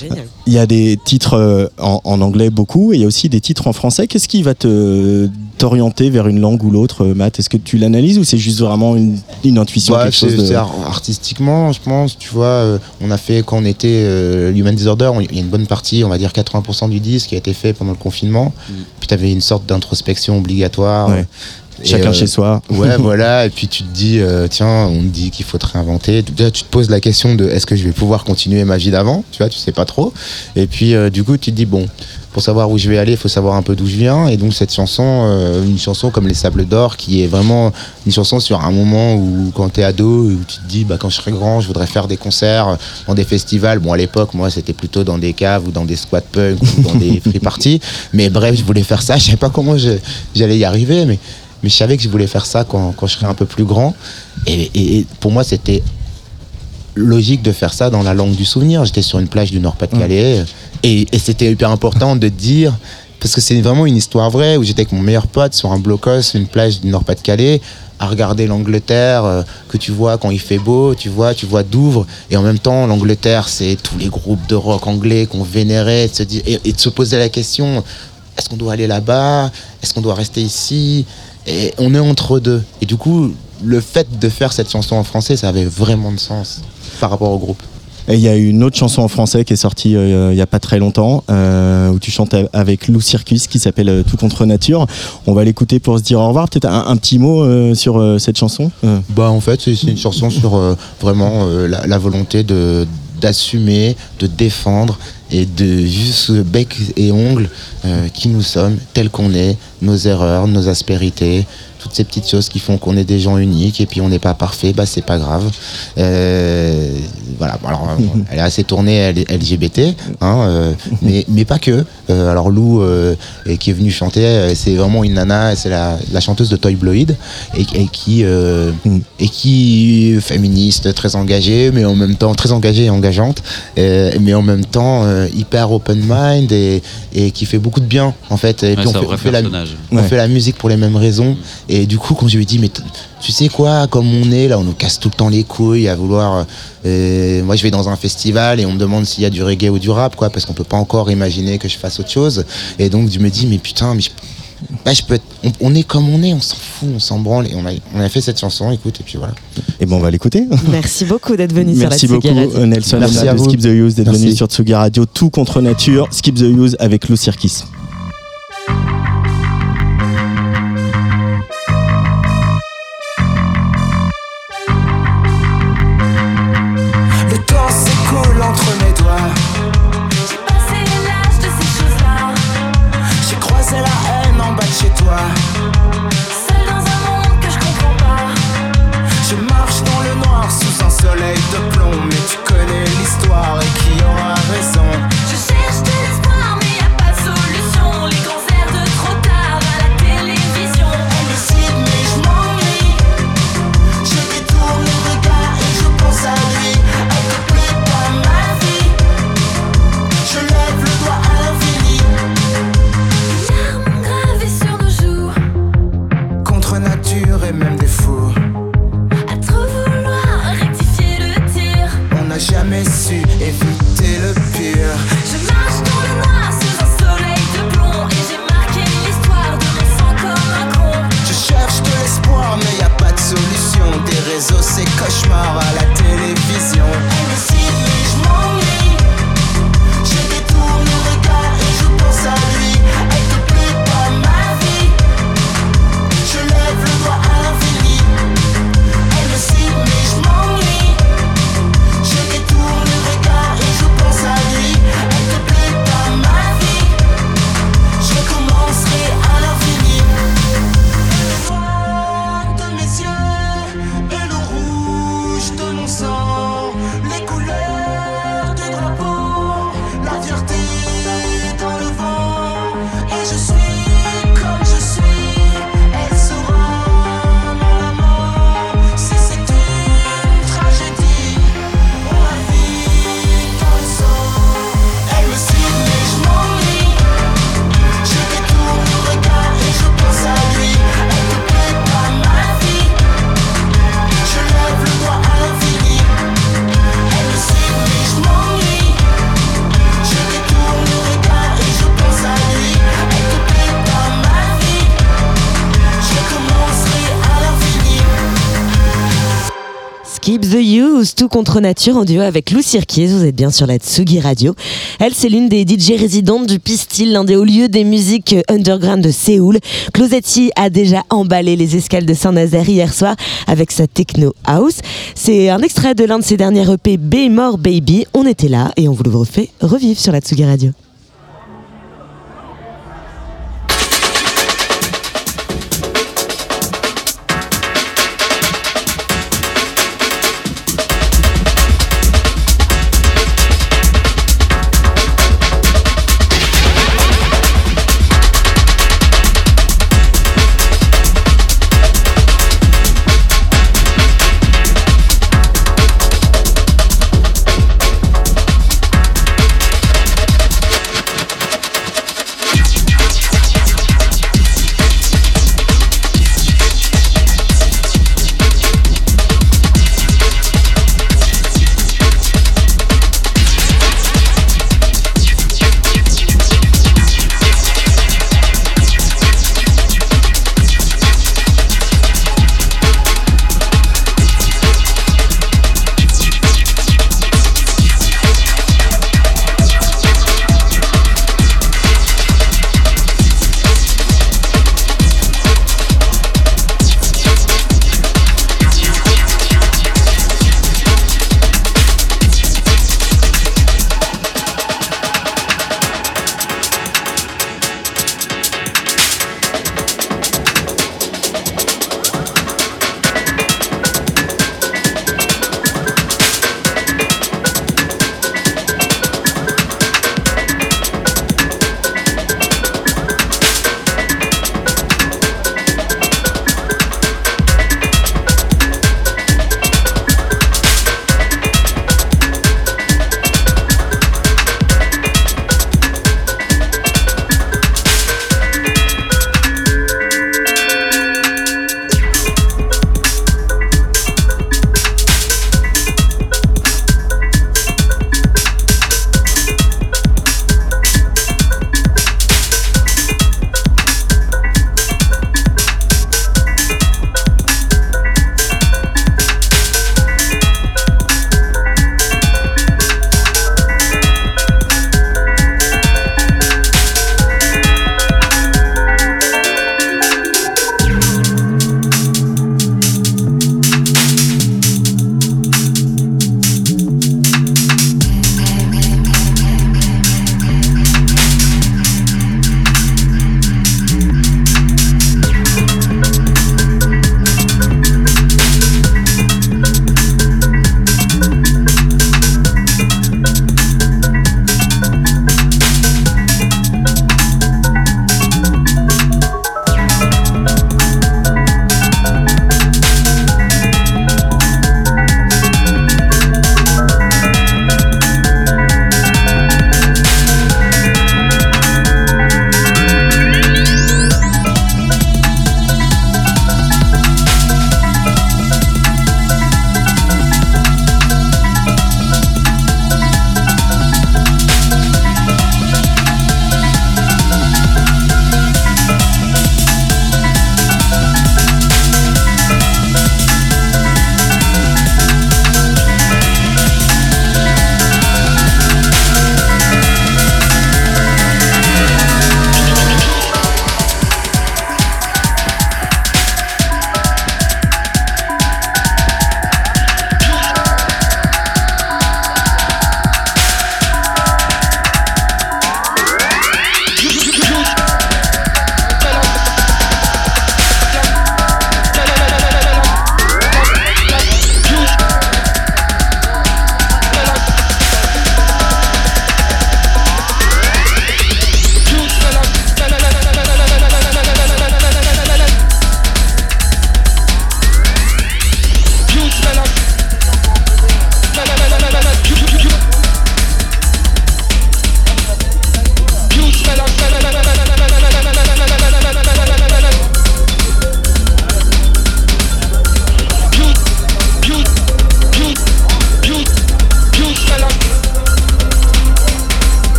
S4: Génial.
S3: Il y a des titres euh, en, en anglais beaucoup et il y a aussi des titres en français. Qu'est-ce qui va te t'orienter vers une langue ou l'autre, euh, Matt? Est-ce que tu l'analyses ou c'est juste vraiment une, une intuition
S10: Ouais,
S3: quelque chose
S10: c'est-
S3: de...
S10: c'est ar- artistiquement, je pense, tu vois, euh, on a fait quand on était euh, Human Disorder, on- il y a une bonne partie, on va dire 80% du disque qui a été fait pendant le confinement. Puis tu avais une sorte d'introspection obligatoire.
S3: Ouais. Chacun chez soi.
S10: Ouais, voilà. Et puis tu te dis, euh, tiens, on te dit qu'il faut te réinventer. Déjà, tu te poses la question de est-ce que je vais pouvoir continuer ma vie d'avant? Tu vois, tu sais pas trop. Et puis, euh, du coup, tu te dis, bon, pour savoir où je vais aller, il faut savoir un peu d'où je viens. Et donc, cette chanson, euh, une chanson comme Les Sables d'Or, qui est vraiment une chanson sur un moment où, quand tu es ado, où tu te dis, bah, quand je serai grand, je voudrais faire des concerts dans des festivals. Bon, à l'époque, moi, c'était plutôt dans des caves ou dans des squat punk ou dans des free parties. Mais bref, je voulais faire ça. Je savais pas comment j'allais y arriver, mais, mais je savais que je voulais faire ça quand, quand je serais un peu plus grand. Et, et- et pour moi, c'était logique de faire ça dans la langue du souvenir. J'étais sur une plage du Nord-Pas-de-Calais. Et, et c'était hyper important de dire, parce que c'est vraiment une histoire vraie, où j'étais avec mon meilleur pote sur un blocos, une plage du Nord-Pas-de-Calais, à regarder l'Angleterre, euh, que tu vois quand il fait beau, tu vois, tu vois Douvres, et en même temps, l'Angleterre, c'est tous les groupes de rock anglais qu'on vénérait, de se dire- et, et de se poser la question, est-ce qu'on doit aller là-bas? Est-ce qu'on doit rester ici? Et on est entre deux. Et du coup, le fait de faire cette chanson en français, ça avait vraiment de sens par rapport au groupe.
S12: Et il y a une autre chanson en français qui est sortie euh, il y a pas très longtemps, euh, où tu chantes avec Lou Circus, qui s'appelle euh, Tout contre nature. On va l'écouter pour se dire au revoir. Peut-être un, un petit mot euh, sur cette chanson.
S10: Bah en fait c'est une chanson sur vraiment la, la volonté de d'assumer, de défendre et de juste bec et ongles euh, qui nous sommes, tels qu'on est, nos erreurs, nos aspérités, toutes ces petites choses qui font qu'on est des gens uniques et puis on n'est pas parfait, bah c'est pas grave. Euh, voilà, bon, alors elle est assez tournée LGBT, hein, euh, mais, mais pas que. Euh, alors Lou euh, et qui est venue chanter, c'est vraiment une nana, c'est la, la chanteuse de Toy Bloid et, et qui euh, et qui est féministe, très engagée, mais en même temps très engagée et engageante, euh, mais en même temps euh, hyper open mind et, et qui fait beaucoup de bien en fait. Et
S11: Ouais,
S10: puis on fait, on fait la, on fait la musique pour les mêmes raisons. Et du coup, quand je lui ai dit, mais tu sais quoi, comme on est là, on nous casse tout le temps les couilles à vouloir. euh, moi, je vais dans un festival et on me demande s'il y a du reggae ou du rap, quoi, parce qu'on peut pas encore imaginer que je fasse autre chose. Et donc, je me dis, mais putain, mais je, bah, je peux être- on, on est comme on est, on s'en fout, on s'en branle. Et on a, on a fait cette chanson, écoute, et puis voilà.
S12: Et bon, on va l'écouter.
S4: Merci beaucoup d'être venu
S12: Merci
S4: sur la
S12: beaucoup
S4: Tsugi Radio.
S12: euh, Nelson
S10: Merci à
S12: de
S10: vous.
S12: Skip the Use d'être
S10: Merci.
S12: venu sur Tsugi Radio. Tout contre nature. Skip the Use avec Lou Circus.
S13: Contre nature
S4: en duo avec Lou Cirquier. Vous êtes bien sur la Tsugi Radio. Elle, c'est l'une des DJ résidentes du Pistil, l'un des hauts lieux des musiques underground de Séoul. Closetti a déjà emballé les escales de Saint-Nazaire hier soir avec sa techno house. C'est un extrait de l'un de ses derniers EP, Be More Baby. On était là et on vous le refait revivre sur la Tsugi Radio.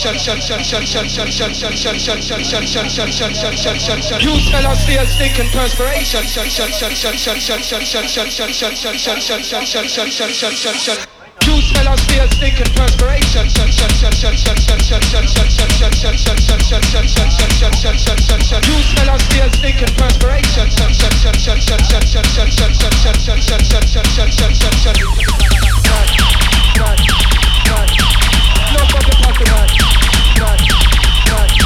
S14: You fellas feel and perspiration. You fellas feel and perspiration. You fellas feel and perspiration fucking talk too much. Much, much.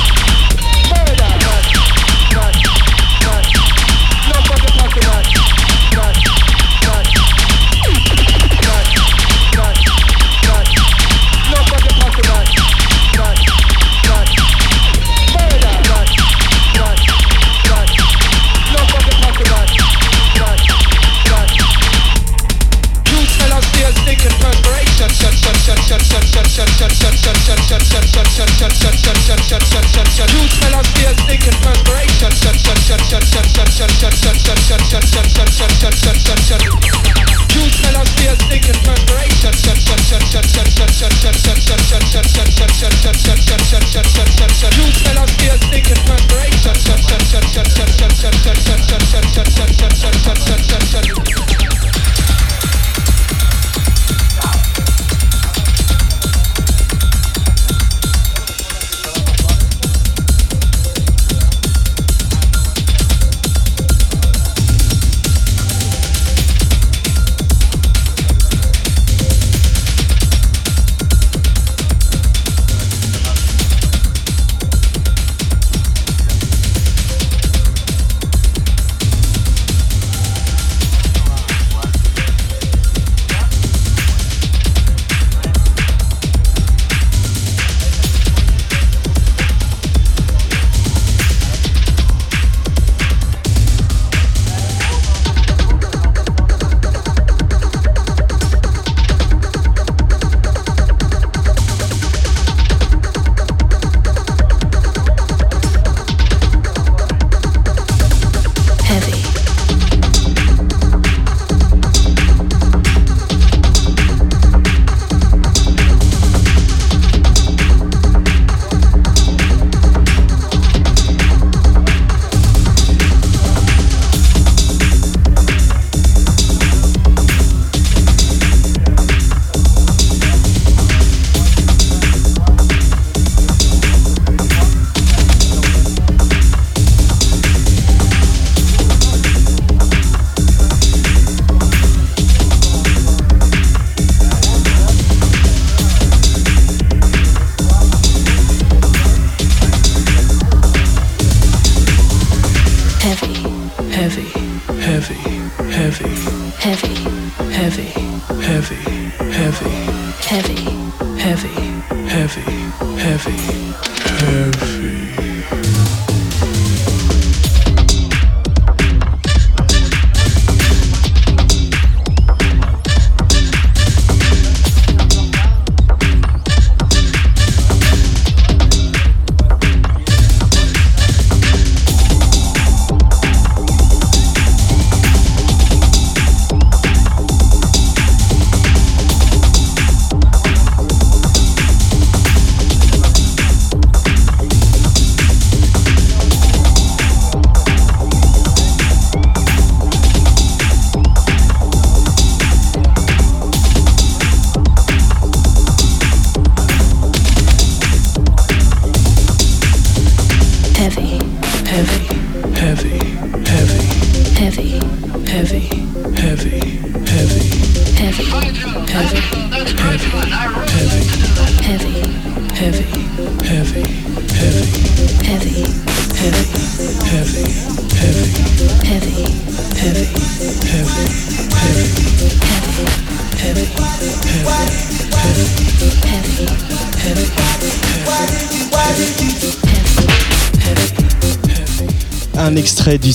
S14: Youth fellas, beer, stick, and perspiration.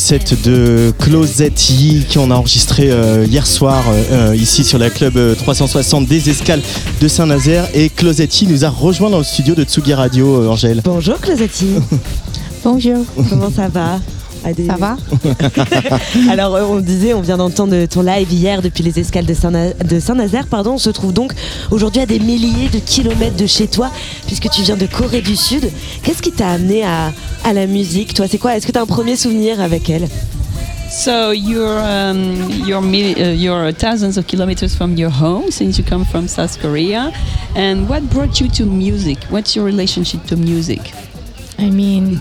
S3: Set de Closette Yee qu'on a enregistré euh, hier soir euh, euh, ici sur la club euh, 360 des escales de Saint-Nazaire et Closette Yee nous a rejoint dans le studio de Tsugi Radio, euh, Angèle.
S4: Bonjour Closetti.
S15: Bonjour.
S4: Comment ça va? Des...
S15: Ça va?
S4: Alors euh, on disait, on vient d'entendre ton live hier depuis les escales de Saint- de Saint-Nazaire. Pardon, on se trouve donc aujourd'hui à des milliers de kilomètres de chez toi, puisque tu viens de Corée du Sud. Qu'est-ce qui t'a amené à, à la musique, toi C'est quoi? Est-ce que tu as un premier souvenir avec elle?
S16: So you're um, you're mil- uh, you're thousands of kilometers from your home since you come from South Korea, and what brought you to music? What's your relationship to music?
S15: I mean,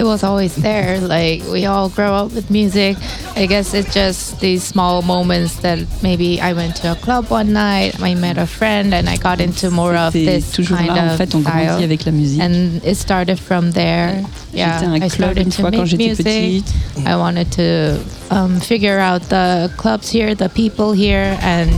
S15: it was always there. Like we all grow up with music. I guess it's just these small moments that maybe I went to a club one night, I met a friend, and I got into more of this
S16: toujours
S15: kind
S16: là, en fait, on grandit
S15: style.
S16: avec la musique.
S15: And it started from there. Yeah,
S16: un
S15: I started to make music.
S16: petite.
S15: I wanted to um, figure out the clubs here, the people here, and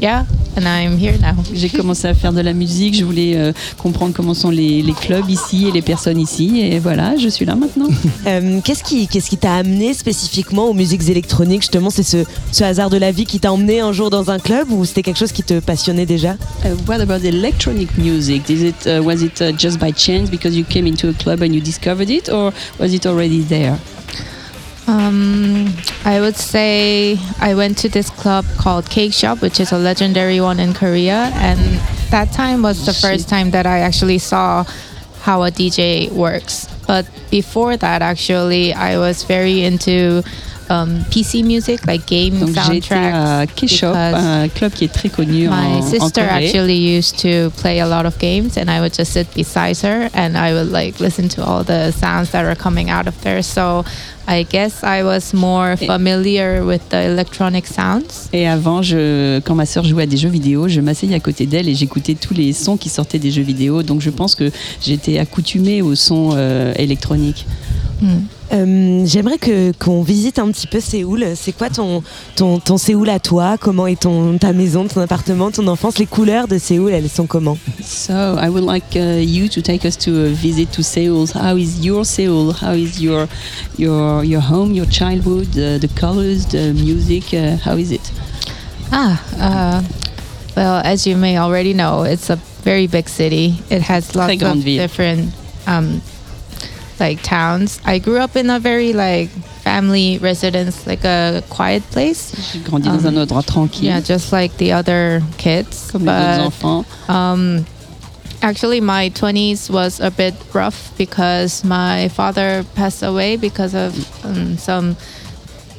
S15: yeah, and I'm here now.
S16: J'ai commencé à faire de la musique, je voulais euh, comprendre comment sont les, les clubs ici et les personnes ici, et voilà, je suis là maintenant.
S4: Euh, Qu'est-ce qui qu'est-ce qui t'a amené spécifiquement aux musiques électroniques Justement, c'est ce, ce hasard de la vie qui t'a emmené un jour dans un club ou c'était quelque chose qui te passionnait déjà?
S16: Uh, what about electronic music? Is it uh, was it uh, just by chance because you came into a club and you discovered it, or was it already there?
S15: Um, I would say I went to this club called Cake Shop, which is a legendary one in Korea, and that time was the first time that I actually saw how a DJ works. But before that, actually, I was very into um, PC music, like game
S16: Donc à
S15: soundtracks.
S16: K-Shop, un club qui est très connu en,
S15: My
S16: en
S15: sister actually used to play a lot of games, and I would just sit beside her and I would like listen to all the sounds that are coming out of there. So I guess I was more familiar with the electronic sounds.
S16: Et avant, je, quand ma sœur jouait à des jeux vidéo, je m'asseyais à côté d'elle et j'écoutais tous les sons qui sortaient des jeux vidéo. Donc je pense que j'étais accoutumée aux sons euh, électroniques.
S4: Euh, J'aimerais que qu'on visite un petit peu Séoul. C'est quoi ton, ton, ton Séoul à toi? Comment est ton, ta maison, ton appartement, ton enfance? Les couleurs de Séoul, elles sont comment?
S16: So I would like uh, you to take us to a visit to Seoul. How is your Seoul? How is your your your home, your childhood, uh, the colors, the music? Uh, how is it?
S15: Ah, uh, well, as you may already know, it's a very big city. It has lots
S16: grande
S15: of
S16: ville.
S15: different um, like towns. I grew up in a very like family residence, like a quiet place.
S16: J'ai grandi dans un endroit tranquille.
S15: Yeah, just like the other kids.
S16: Comme les
S15: but,
S16: enfants.
S15: Um, actually, my 20s was a bit rough because my father passed away because of um, some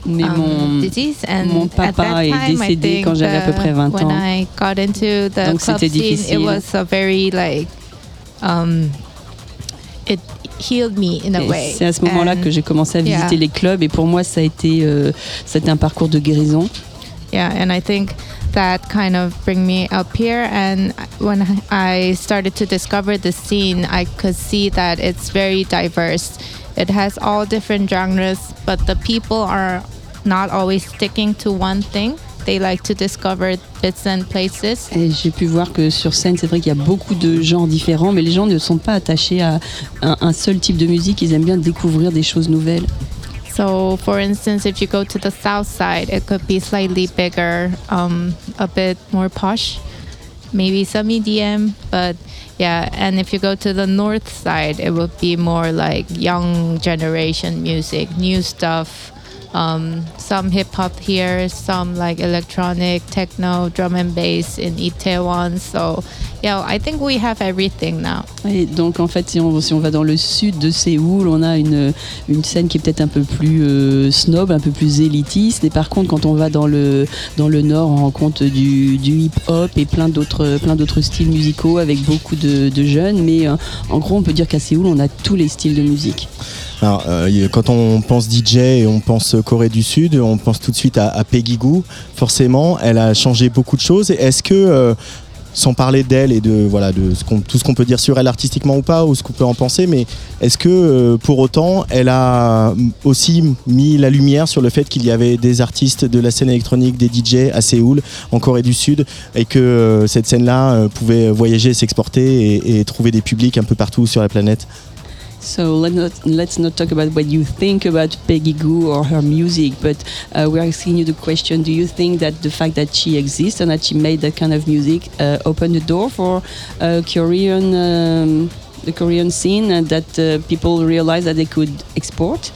S16: Mais
S15: um,
S16: mon,
S15: disease. And
S16: mon papa
S15: time, I
S16: décédé
S15: think,
S16: quand j'avais à peu près 20
S15: When
S16: ans.
S15: I got into the
S16: Donc
S15: club
S16: c'était
S15: scene, it was a very like um, it healed me in a way.
S16: C'est à ce moment-là que j'ai commencé à visiter
S15: yeah.
S16: les clubs et pour moi ça a été euh, c'était un parcours de guérison.
S15: Yeah, and I think that kind of bring me up here. And when I started to discover the scene, I could see that it's very diverse. It has all different genres, but the people are not always sticking to one thing. They like to discover bits and places.
S16: Et j'ai pu voir que sur scène, c'est vrai qu'il y a beaucoup de genres différents, mais les gens ne sont pas attachés à un, un seul type de musique. Ils aiment bien découvrir des choses nouvelles.
S15: So, for instance, if you go to the south side, it could be slightly bigger, um, a bit more posh, maybe some EDM, but yeah. And if you go to the north side, it would be more like young generation music, new stuff. Um, some hip hop here, some like electronic, techno, drum and bass in Itaewon. So, yeah, I think we have everything now.
S16: Et donc en fait, si on, si on va dans le sud de Séoul, on a une, une scène qui est peut-être un peu plus euh, snob, un peu plus élitiste. Et par contre, quand on va dans le, dans le nord, on rencontre du, du hip-hop et plein d'autres, plein d'autres styles musicaux avec beaucoup de, de jeunes. Mais euh, en gros, on peut dire qu'à Séoul, on a tous les styles de musique.
S3: Alors, euh, quand on pense DJ et on pense Corée du Sud, on pense tout de suite à, Peggy Goo. Forcément, elle a changé beaucoup de choses. Est-ce que, euh, sans parler d'elle et de voilà de tout ce qu'on peut dire sur elle artistiquement ou pas, ou ce qu'on peut en penser, mais est-ce que euh, pour autant, elle a aussi mis la lumière sur le fait qu'il y avait des artistes de la scène électronique, des DJ à Séoul, en Corée du Sud, et que euh, cette scène-là pouvait voyager, s'exporter et trouver des publics un peu partout sur la planète?
S16: So let's not, let's not talk about what you think about Peggy Goo or her music, but uh, we're asking you the question: Do you think that the fact that she exists and that she made that kind of music uh, opened the door for uh, Korean, um, the Korean scene, and that uh, people realized that they could export?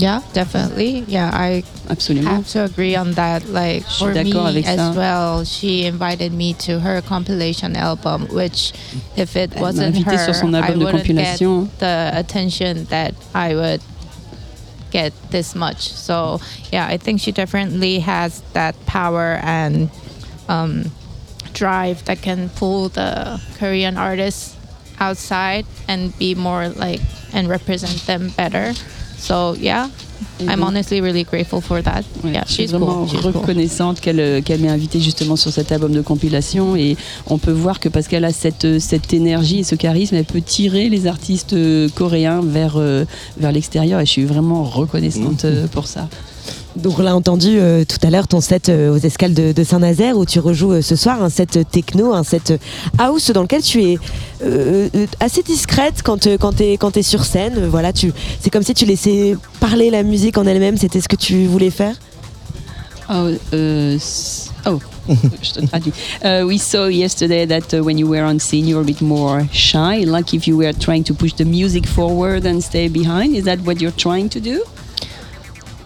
S15: Yeah, definitely. Yeah, I
S16: Absolument.
S15: have to agree on that. Like for me as
S16: ça.
S15: well, she invited me to her compilation album, which if it
S16: Elle
S15: wasn't her, I wouldn't get the attention that I would get this much. So yeah, I think she definitely has that power and um, drive that can pull the Korean artists outside and be more like and represent them better. So yeah, I'm
S16: Mhm.
S15: honestly really grateful for that.
S16: Ouais,
S15: yeah,
S16: je suis
S15: she's
S16: vraiment
S15: cool. She's cool.
S16: reconnaissante qu'elle euh, qu'elle m'ait invitée justement sur cet album de compilation et on peut voir que parce qu'elle a cette, euh, cette énergie et ce charisme, elle peut tirer les artistes euh, coréens vers, vers l'extérieur et je suis vraiment reconnaissante euh, pour ça.
S4: Donc on l'a entendu euh, tout à l'heure, ton set euh, aux escales de, de Saint-Nazaire où tu rejoues euh, ce soir un set techno, un set house dans lequel tu es euh, euh, assez discrète quand, euh, quand tu es, quand es sur scène. Euh, Voilà, c'est comme si tu laissais parler la musique en elle-même, c'était ce que tu voulais faire?
S16: Oh, oh. Uh, we saw yesterday that uh, when you were on scene, you were a bit more shy, like if you were trying to push the music forward and stay behind. Is that what you're trying to do?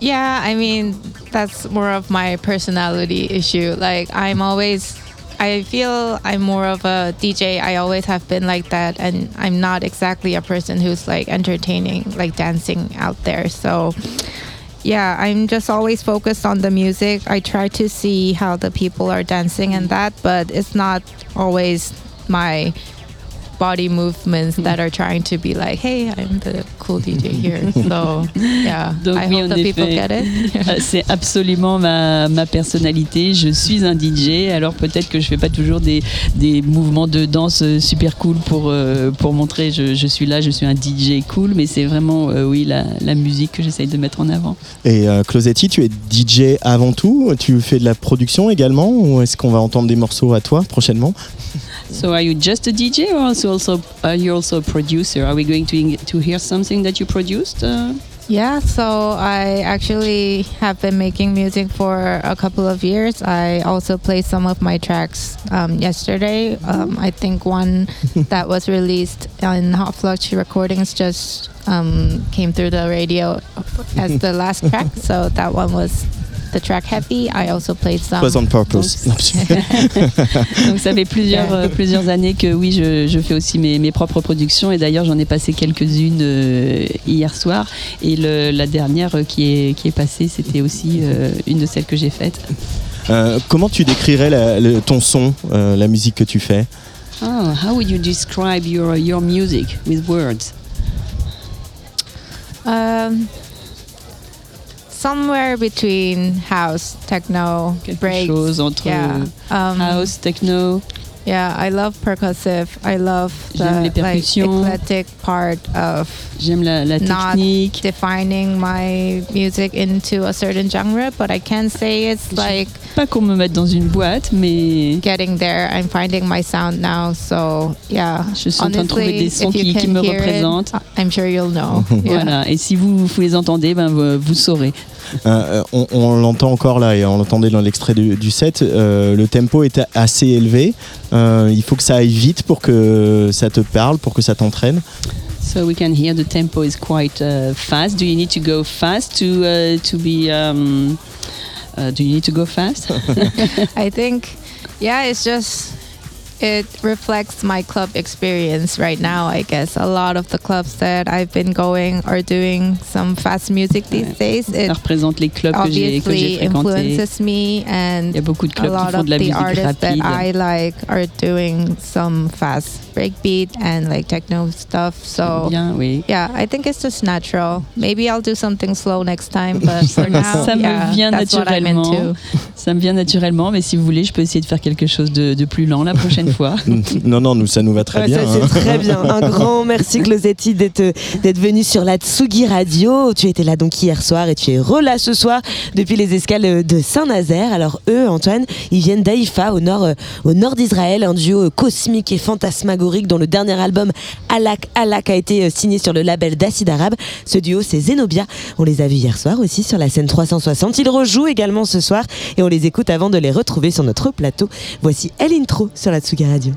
S15: Yeah, I mean, that's more of my personality issue. Like, I'm always, I feel I'm more of a DJ. I always have been like that. And I'm not exactly a person who's like entertaining, like dancing out there. So, yeah, I'm just always focused on the music. I try to see how the people are dancing and that, but it's not always my body movements that are trying to be like, hey, I'm the cool DJ here. So, yeah,
S16: Donc
S15: I
S16: oui,
S15: hope
S16: en
S15: that people
S16: effet,
S15: get it.
S16: c'est absolument ma, ma personnalité. Je suis un DJ, alors peut-être que je fais pas toujours des, des mouvements de danse euh, super cool pour, euh, pour montrer je, je suis là, je suis un DJ cool, mais c'est vraiment euh, oui la, la musique que j'essaye de mettre en avant.
S3: Et euh, Closetti, tu es DJ avant tout Tu fais de la production également Ou est-ce qu'on va entendre des morceaux à toi prochainement?
S16: So are you just a DJ or also, also are you also a producer? Are we going to to hear something that you produced? Uh,
S15: Yeah, so I actually have been making music for a couple of years. I also played some of my tracks um, yesterday. Um, I think one that was released on Hot Flux Recordings just um, came through the radio as the last track. So that one was the track Heavy. I also played some.
S3: Was on purpose.
S16: Donc ça fait plusieurs, euh, plusieurs années que oui, je, je fais aussi mes, mes propres productions et d'ailleurs j'en ai passé quelques-unes euh, hier soir et le- la dernière euh, qui est, qui est passée c'était aussi euh, une de celles que j'ai faites.
S3: Euh, comment tu décrirais la- le- ton son, euh, la musique que tu fais?
S16: Oh, how would you describe your, your music with words?
S15: Um, somewhere between house, techno, breaks.
S16: chose entre
S15: yeah. um,
S16: house, techno.
S15: Yeah, I love percussive. I love
S16: J'aime les
S15: the like,
S16: percussions.
S15: eclectic part of
S16: J'aime la, la
S15: not
S16: technique.
S15: defining my music into a certain genre, but I can say it's like
S16: Pas qu'on me mette dans une boîte, mais
S15: getting there. I'm finding my sound now, so yeah.
S16: Je suis en train de trouver
S15: Honestly,
S16: des sons
S15: if you
S16: qui- qui
S15: can
S16: me
S15: hear it,
S16: représentent.
S15: I'm sure you'll know. Yeah.
S16: voilà. Et si vous, vous les entendez, ben vous, vous saurez.
S3: Euh, on on l'entend encore là et on l'entendait dans l'extrait du, du set. euh, le tempo est assez élevé. Euh, il faut que ça aille vite pour que ça te parle, pour que ça t'entraîne.
S16: So we can hear the tempo is quite uh, fast. Do you need to go fast to uh, to be? Um, uh, do you need to go fast?
S15: I think, yeah, it's just it reflects my club experience right now. I guess a lot of the clubs that I've been going are doing some fast music these days. It
S16: Ça représente les clubs que j'ai fréquentés.
S15: influences me, and
S16: Il y a beaucoup de clubs qui
S15: lot
S16: font
S15: of
S16: de la
S15: the
S16: musique
S15: artists that
S16: rapide.
S15: I like are doing some fast breakbeat and like techno stuff. So
S16: Bien, oui.
S15: yeah, I think it's just natural. Maybe I'll do something slow next time, but for now,
S16: ça me
S15: yeah,
S16: vient
S15: that's what I'm
S16: naturellement.
S15: into.
S16: Ça me vient naturellement, mais si vous voulez, je peux essayer de faire quelque chose de, de plus lent la prochaine fois.
S3: non, non, nous, ça nous va très
S4: Ouais,
S3: bien.
S4: ça,
S3: hein.
S4: c'est très bien. Un grand merci Closetti d'être d'être venu sur la Tsugi Radio. Tu étais là donc hier soir et tu es relà ce soir depuis les escales de Saint-Nazaire. Alors eux, Antoine, ils viennent d'Haïfa au nord euh, au nord d'Israël, un duo euh, cosmique et fantasmagorique dont le dernier album Alak Alak a été euh, signé sur le label d'Acid Arabe. Ce duo, c'est Zenobia. On les a vus hier soir aussi sur la scène 360. Ils rejouent également ce soir et on les écoute avant de les retrouver sur notre plateau. Voici El Intro sur la Tsugi Radio.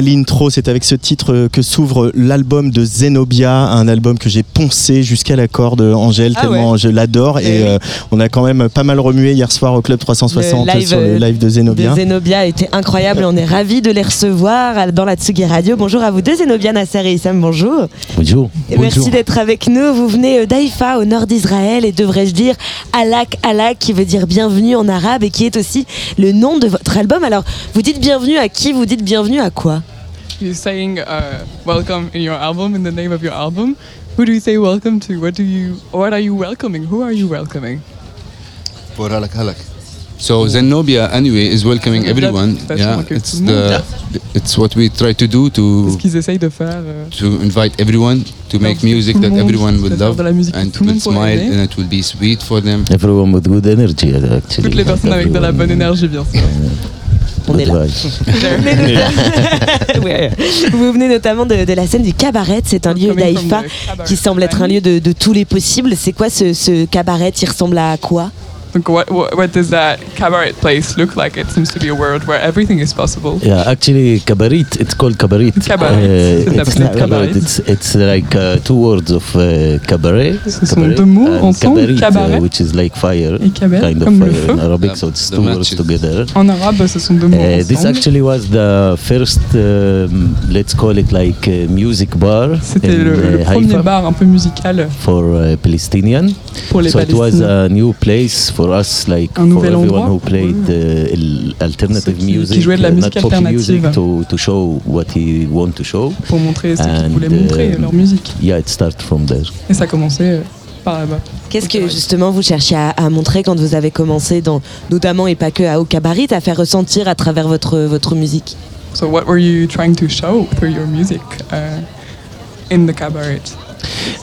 S3: L'intro, c'est avec ce titre que s'ouvre l'album de Zenobia, un album que j'ai poncé jusqu'à la corde, Angèle,
S4: Ah
S3: tellement
S4: ouais.
S3: je l'adore.
S4: Eh
S3: Et euh, on a quand même pas mal remué hier soir au Club 360
S4: Le live,
S3: sur le
S4: euh,
S3: live de Zenobia.
S4: De Zenobia était incroyable. On est ravis de les recevoir dans la Tsugi Radio. Bonjour à vous deux, Zenobia Nasser et Issam. Bonjour.
S17: Bonjour.
S4: Et merci d'être avec nous. Vous venez euh, d'Haïfa, au nord d'Israël, et devrais-je dire Alak Alak, qui veut dire bienvenue en arabe et qui est aussi le nom de votre album. Alors, vous dites bienvenue à qui? Vous dites bienvenue à quoi?
S18: You're saying uh, welcome in your album, in the name of your album. Who do you say welcome to? What do you? What are you welcoming? Who are you welcoming?
S19: For halak halak. So Zenobia anyway is welcoming everyone. Yeah, it's
S18: tout le monde.
S19: the it's what we try to do to
S18: Ce qu'ils essayent de faire. euh,
S19: to invite everyone to make music that everyone will
S18: de faire
S19: love
S18: de la musique que
S19: and
S18: tout le
S19: will smile and it will be sweet for them.
S17: Everyone with good energy, actually.
S18: Toutes les personnes avec de la bonne énergie, bien sûr.
S4: On est là.
S17: Good vibes.
S4: Vous venez notamment- de, de la scène du cabaret. C'est un lieu
S18: cabaret
S4: qui semble être un lieu de, de tous les possibles. C'est quoi ce, ce cabaret? Il ressemble à quoi?
S18: Donc, what, what, what does that cabaret place look like? It seems to be a world where everything is possible.
S17: Yeah, actually, cabaret. It's called cabaret.
S18: Cabaret.
S17: Uh,
S18: C'est
S17: it's not
S18: cabaret.
S17: cabaret. It's it's like uh, two words of uh, cabaret.
S18: Ce sont
S17: cabaret
S18: deux mots
S17: and
S18: ensemble,
S17: cabaret,
S18: cabaret.
S17: uh, which is like fire,
S18: Et cabaret,
S17: kind of fire in Arabic. So it's two words together.
S18: En arabe, ce sont deux mots
S17: Uh, this actually was the first, um, let's call it like uh, music bar
S18: C'était
S17: in
S18: le, le
S17: uh,
S18: premier bar un peu musical
S17: for uh, Palestinian.
S18: pour les
S17: so it was a new place for us, like
S18: Un
S17: for
S18: nouvel
S17: everyone
S18: endroit
S17: who played uh, alternative
S18: Ceux qui- qui
S17: music,
S18: jouaient de la
S17: uh,
S18: musique
S17: not
S18: alternative.
S17: music, to, to show what he want to show.
S18: pour montrer ce qu'ils voulaient montrer,
S17: um,
S18: leur musique.
S17: Yeah, it started from there.
S18: Et ça a commencé euh, par là-bas.
S4: Qu'est-ce que justement vous cherchiez à, à montrer quand vous avez commencé, dans, notamment et pas que à Au Cabaret, à faire ressentir à travers votre, votre musique?
S18: So what were you trying to show through your music uh, in the cabaret?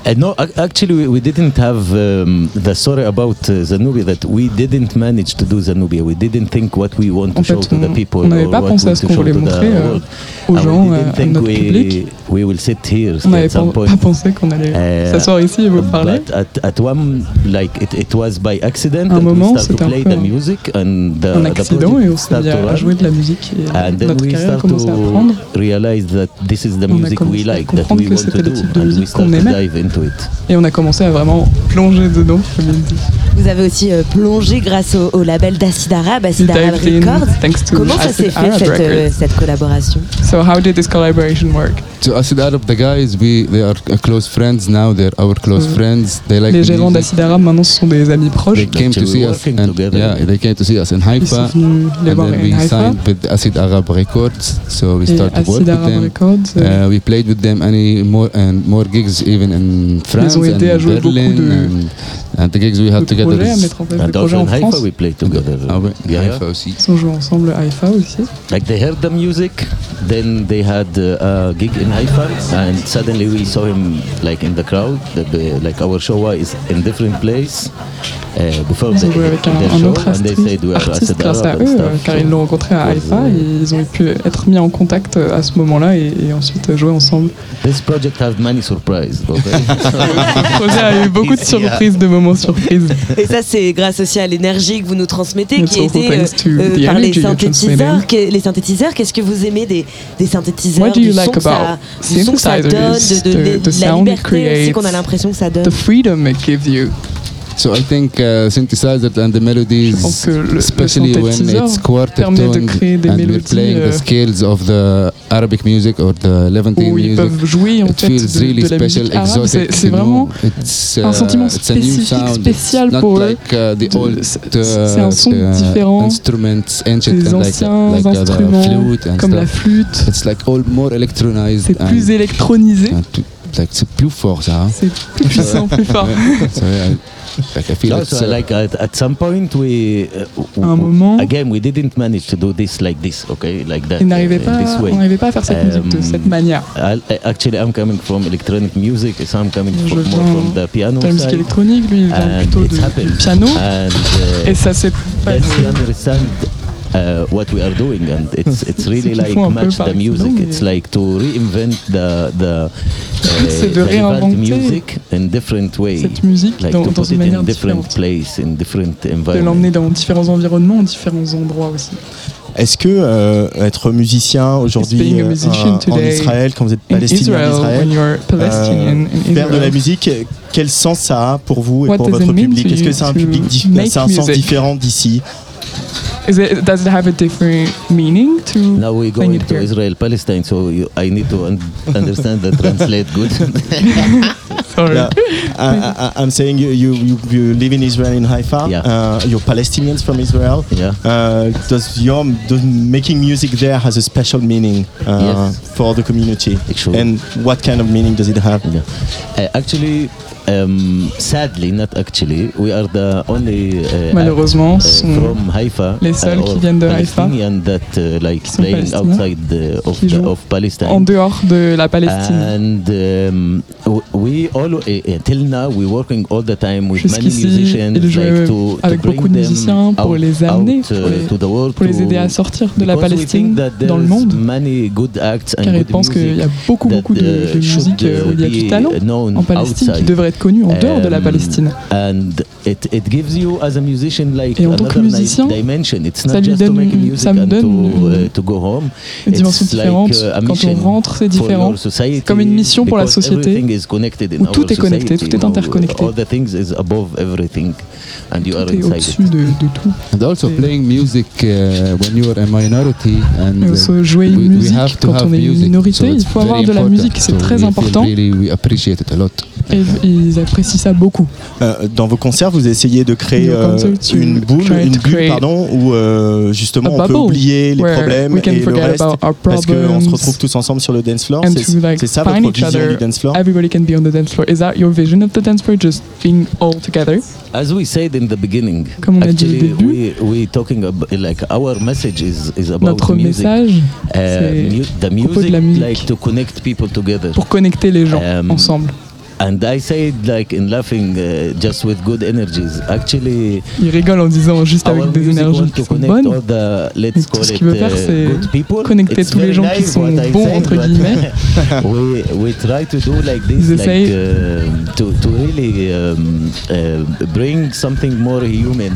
S17: Uh, no, ac- actually, we, we didn't have um, the story about uh, Zanubia that we didn't manage to do Zanubia. We didn't think what we want to
S18: En
S17: show
S18: fait,
S17: to the people
S18: on n'avait pas pensé
S17: we
S18: à ce qu'on
S17: show
S18: voulait
S17: the
S18: montrer, euh, aux
S17: And
S18: gens,
S17: we didn't
S18: à
S17: think
S18: notre
S17: we,
S18: public.
S17: we will sit here
S18: On n'avait pas, pas pensé qu'on allait
S17: Uh,
S18: s'asseoir ici et vous parler.
S17: But at, at one, like it, it was by accident,
S18: Un moment,
S17: we
S18: c'était un
S17: play
S18: peu
S17: the music, and the,
S18: un
S17: the
S18: accident et on s'est mis à, à jouer de la musique et
S17: And then
S18: notre
S17: we
S18: carrière a
S17: start
S18: commencé à prendre.
S17: to realize that this is the
S18: On a
S17: music we
S18: commencé à
S17: like, that
S18: comprendre
S17: we
S18: que c'était le type de
S17: we
S18: musique qu'on aimait.
S17: Dive into it.
S18: Et on a commencé à vraiment plonger dedans, comme il dit.
S4: Vous avez aussi euh, plongé grâce au, au label d'Acid Arabe, Acid
S18: in
S4: Records.
S18: thanks to
S4: Comment ça s'est fait
S18: Arab
S4: cette, euh, cette collaboration
S18: So how did this collaboration work?
S19: To Acid Arab, the guys, we they are uh, close friends now. They're our close
S18: Mm.
S19: friends. They like
S18: Les gérants d'Acid Arabe maintenant ce sont des amis proches.
S19: They came to see us, and yeah, they came to see us in
S18: Ils sont
S19: Haifa,
S18: venus les
S19: and
S18: voir
S19: then
S18: en
S19: we
S18: Haïfa.
S19: signed with Acid Arab Records. So we started to work
S18: Acid
S19: with
S18: Arab
S19: them.
S18: Records, euh,
S19: Uh, we played with them any more and more gigs even in France
S18: ont aidé
S19: and
S18: à jouer beaucoup
S19: Berlin
S18: de-
S19: and, and the gigs we had
S18: de
S19: together.
S18: projets, à mettre en place des
S17: And
S18: projets
S17: also
S18: en
S17: in Haifa,
S18: France.
S17: we play together.
S19: Ah ouais,
S17: Yeah.
S19: Haifa aussi.
S18: Ils ont joué ensemble à Haïfa aussi.
S17: Like they heard the music, then they had uh, a gig in Haifa, and suddenly we saw him like in the crowd. The, the- like our show is in different place uh, before
S18: Ils ont joué avec un, un autre
S17: and they said we are
S18: artiste
S17: Acid
S18: grâce à eux,
S17: and
S18: euh,
S17: stuff.
S18: car
S17: So
S18: ils l'ont rencontré à
S17: uh,
S18: et ils ont pu être mis en contact euh, à ce moment-là et, et ensuite jouer ensemble.
S17: This project has many surprises.
S18: Projet a eu beaucoup de surprises, de moments surprises.
S4: Et ça, c'est grâce aussi à l'énergie que vous nous transmettez, qui était
S18: thanks to the
S4: par les synthétiseurs. les synthétiseurs, qu'est-ce que vous aimez des, des synthétiseurs
S18: What do you
S4: du
S18: like
S4: son que ça,
S18: about
S4: du son que ça donne,
S18: synthesizers,
S4: de, de-
S18: the-
S4: de
S18: the
S4: la
S18: sound it creates,
S4: qu'on a l'impression que ça donne
S18: The freedom it gives you.
S19: So I think uh, synthesizers and the melodies, especially when it's
S18: de créer des
S19: and we're
S18: mélodies,
S19: playing
S18: euh,
S19: the scales of the Arabic music or the Levantine music,
S18: peuvent jouer en
S19: it
S18: fait
S19: feels
S18: de,
S19: really
S18: de
S19: special,
S18: arabe.
S19: exotic.
S18: C'est vraiment
S19: It's,
S18: un
S19: uh,
S18: sentiment
S19: it's a new
S18: spécifique,
S19: sound.
S18: spécial
S19: not
S18: pour
S19: like uh, the
S18: De-
S19: old
S18: c'est-
S19: uh,
S18: c'est un son
S19: uh,
S18: différent
S19: instruments, ancient
S18: des anciens
S19: like uh, the
S18: instruments,
S19: flute and
S18: comme la flûte.
S19: It's like all more electronized.
S18: C'est plus électronisé.
S19: c'est plus fort ça. hein.
S18: C'est plus puissant, plus fort.
S19: Like I feel
S17: No,
S19: it's,
S17: so
S19: uh,
S17: like at, at some point we, uh,
S18: un moment-
S17: again we didn't manage to do this like this, okay, like that.
S18: Ils n'arrivaient
S17: uh, in this
S18: pas,
S17: way.
S18: on n'arrivait pas à faire cette musique de
S17: Um,
S18: cette manière.
S17: I, I- actually, I'm coming from electronic music, so I'm coming
S18: Je
S17: from, more
S18: viens
S17: from the piano
S18: de la musique
S17: side.
S18: électronique, lui il vient
S17: And
S18: plutôt du piano.
S17: And, uh,
S18: Et ça s'est passé.
S17: Uh, what we are doing, and it's it's really like match the music. It's like to reinvent the the,
S18: C'est
S17: uh,
S18: de réinventer
S17: music in different way.
S18: cette musique
S17: like
S18: dans-
S17: to
S18: dans
S17: put
S18: une
S17: it in different place, in different
S18: de
S17: environment.
S18: l'emmener dans différents environnements, différents endroits aussi.
S3: Est-ce que euh, être musicien aujourd'hui euh, en Israël, quand vous êtes
S18: in
S3: palestinien en Israël,
S18: in
S3: faire de la musique, quel sens ça a pour vous et
S18: What
S3: pour votre public? Est-ce que c'est un public c'est un sens
S18: music?
S3: différent d'ici?
S18: Is it, does it have a different meaning to
S17: Now we
S18: playing
S17: going to
S18: here?
S17: Israel, Palestine, so you, I need to un- understand the translate good.
S18: Sorry.
S3: Yeah. I, I, I'm saying you, you, you, you live in Israel in Haifa.
S17: Yeah.
S3: Uh, you're Palestinians from Israel.
S17: Yeah.
S3: Uh, does your does making music there has a special meaning uh,
S17: Yes.
S3: for the community?
S17: Actually.
S3: And what kind of meaning does it have?
S17: Uh, actually, um, sadly, not actually, we are the only uh,
S18: Malheureusement,
S17: uh,
S18: sont
S17: from Haifa,
S18: les seuls
S17: uh,
S18: qui viennent de Haïfa,
S17: that uh, like
S18: sont
S17: playing
S18: palestiniens,
S17: outside the, of,
S18: qui
S17: the,
S18: jouent
S17: of Palestine.
S18: en dehors de la Palestine.
S17: And um, we all uh, till now we working all the time with many musicians
S18: ils jouaient
S17: like to, to
S18: avec
S17: bring
S18: beaucoup de
S17: them
S18: musiciens pour
S17: out-
S18: les amener,
S17: out,
S18: pour
S17: uh,
S18: les-
S17: to the world
S18: pour les aider à sortir de la Palestine dans le monde.
S17: many good acts and
S18: Car ils pensent qu'il y a beaucoup, beaucoup de, musique où il y a du talent en Palestine qui devrait être connu en dehors de la Palestine.
S17: And it, it gives you as a musician like
S18: Et en tant que musicien,
S17: dimension. It's
S18: ça
S17: not
S18: lui
S17: just to
S18: donne
S17: make
S18: une-
S17: music
S18: ça me
S17: and
S18: donne une-
S17: uh, to go home.
S18: une dimension
S17: It's like,
S18: différente.
S17: uh, a
S18: Quand on
S17: mission
S18: rentre, c'est
S17: for
S18: différent. Comme une mission pour la société,
S17: everything is connected in
S18: où tout est connecté, tout est interconnecté.
S17: All the things is above everything, and you are
S18: Tout est au-dessus
S17: it.
S18: de, de tout.
S19: And also playing music uh, when you are a minority and
S18: Et
S19: uh,
S18: aussi jouer une
S19: we, we
S18: musique
S19: have to
S18: quand
S19: have
S18: on est une
S19: music.
S18: minorité,
S19: so
S18: il
S19: it's
S18: faut avoir
S19: very
S18: de la
S19: important.
S18: musique, c'est
S19: So
S18: très important.
S19: Really, we appreciate it a lot.
S18: Et ils apprécient ça beaucoup.
S3: Euh, dans vos concerts, vous essayez de créer
S18: In your
S3: euh,
S18: concerts, you
S3: une boule,
S18: try
S3: une
S18: to
S3: bulle,
S18: create
S3: pardon, où euh, justement
S18: a
S3: on peut
S18: bubble
S3: oublier les
S18: where
S3: problèmes
S18: we can
S3: et le
S18: forget
S3: reste,
S18: about our
S3: parce qu'on se
S18: problems
S3: retrouve tous ensemble sur le dance floor. C'est
S18: like
S3: ça votre vision
S18: other.
S3: du dance floor?
S18: Everybody can be on the dance floor. Is that your vision of the dance floor? Just being all together?
S17: As we said in the beginning,
S18: Comme on a dit au
S17: actually
S18: début,
S17: we we talking about like our message is is about
S18: Notre
S17: music.
S18: message,
S17: Uh,
S18: c'est
S17: mu- the
S18: à propos de
S17: music,
S18: la musique.
S17: like to connect people together.
S18: pour connecter les gens
S17: Um,
S18: ensemble.
S17: And I said like in laughing, uh, just with good energies. Actually,
S18: Il rigole en disant juste avec des énergies
S17: want
S18: qui
S17: to
S18: sont
S17: connect
S18: bonnes.
S17: all the let's
S18: tout
S17: call
S18: ce
S17: it
S18: qu'il veut faire,
S17: uh,
S18: c'est
S17: good people.
S18: connecter
S17: It's
S18: tous les gens qui sont bons,
S17: said,
S18: entre guillemets.
S17: we we try to do like this, like uh, to to really um, uh, bring something more human.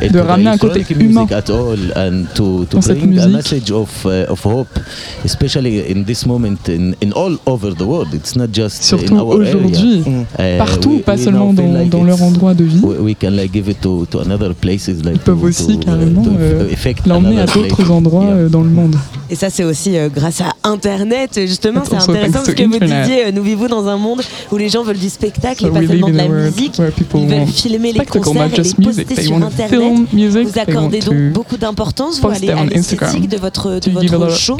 S18: De ramener un côté humain
S17: music at all and to to bring a message of uh, of hope, especially in this moment in, in all over the world. It's not just
S18: Surtout
S17: in our area.
S18: Aujourd'hui,
S17: Uh,
S18: partout, pas seulement dans, leur endroit de vie.
S17: we, we can like give it to, to another places like
S18: Ils peuvent aussi carrément euh, l'emmener à d'autres endroits euh, dans le monde.
S4: Et ça, c'est aussi euh, grâce à Internet. Justement, c'est
S18: Also
S4: intéressant
S18: thanks
S4: parce
S18: to
S4: que vous
S18: internet.
S4: disiez, euh, nous vivons dans un monde où les gens veulent du spectacle et pas
S18: we
S4: seulement
S18: live
S4: de
S18: in
S4: la
S18: a world
S4: musique.
S18: where people
S4: Ils veulent
S18: want
S4: filmer les
S18: spectacle,
S4: concerts
S18: not
S4: et
S18: just
S4: les
S18: music.
S4: poster sur Internet. Vous accordez donc beaucoup d'importance vous, allez à l'esthétique de votre, de
S18: to give a
S4: votre
S18: lot
S4: show.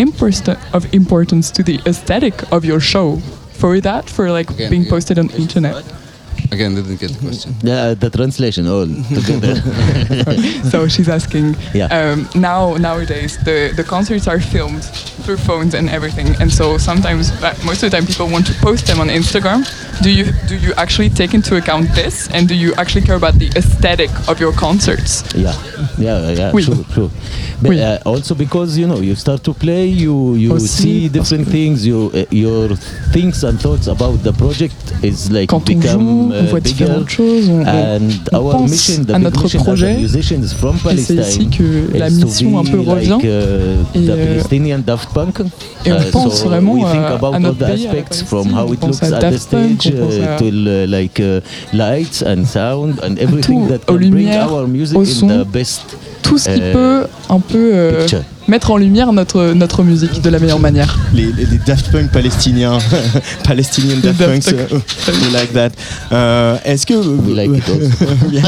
S18: importance to the aesthetic of your show. For that, for like
S19: Again,
S18: being posted on internet.
S19: Again, didn't get the question.
S17: Yeah, the translation all together.
S18: so she's asking.
S17: Yeah.
S18: Um, now nowadays the the concerts are filmed through phones and everything, and so sometimes uh, most of the time people want to post them on Instagram. Do you do you actually take into account this, and do you actually care about the aesthetic of your concerts?
S17: Yeah, yeah, yeah,
S18: Oui.
S17: true, true. But uh, also because you know you start to play, you you
S18: Aussi,
S17: see different things. You uh, your things and thoughts about the project is like
S18: Quand
S17: become
S18: joue, on
S17: uh,
S18: voit différentes choses. On, pense à notre projet. Et c'est ici que la mission un peu revient.
S17: like uh,
S18: Et, euh,
S17: Palestinian Daft Punk.
S18: et on
S17: Uh,
S18: pense vraiment
S17: we think
S18: à- notre
S17: the
S18: pays, à la
S17: aspects from
S18: Palestine.
S17: how
S18: On
S17: it
S18: pense
S17: looks
S18: à
S17: at the
S18: Daft Punk,
S17: stage
S18: on pense
S17: uh,
S18: à-
S17: to uh, like uh, lights and sound and everything
S18: tout,
S17: that
S18: aux
S17: can bring
S18: lumières,
S17: our music
S18: au
S17: in
S18: son,
S17: the best
S18: tout ce qui
S17: euh,
S18: peut un peu euh. Mettre en lumière notre notre musique de la meilleure manière.
S3: les, les- les Daft Punk palestiniens, Palestinian Daft,
S18: Daft
S3: Punks,
S18: Punk.
S3: euh, we like that. Euh, Est-ce que
S17: We like it.
S3: Bien.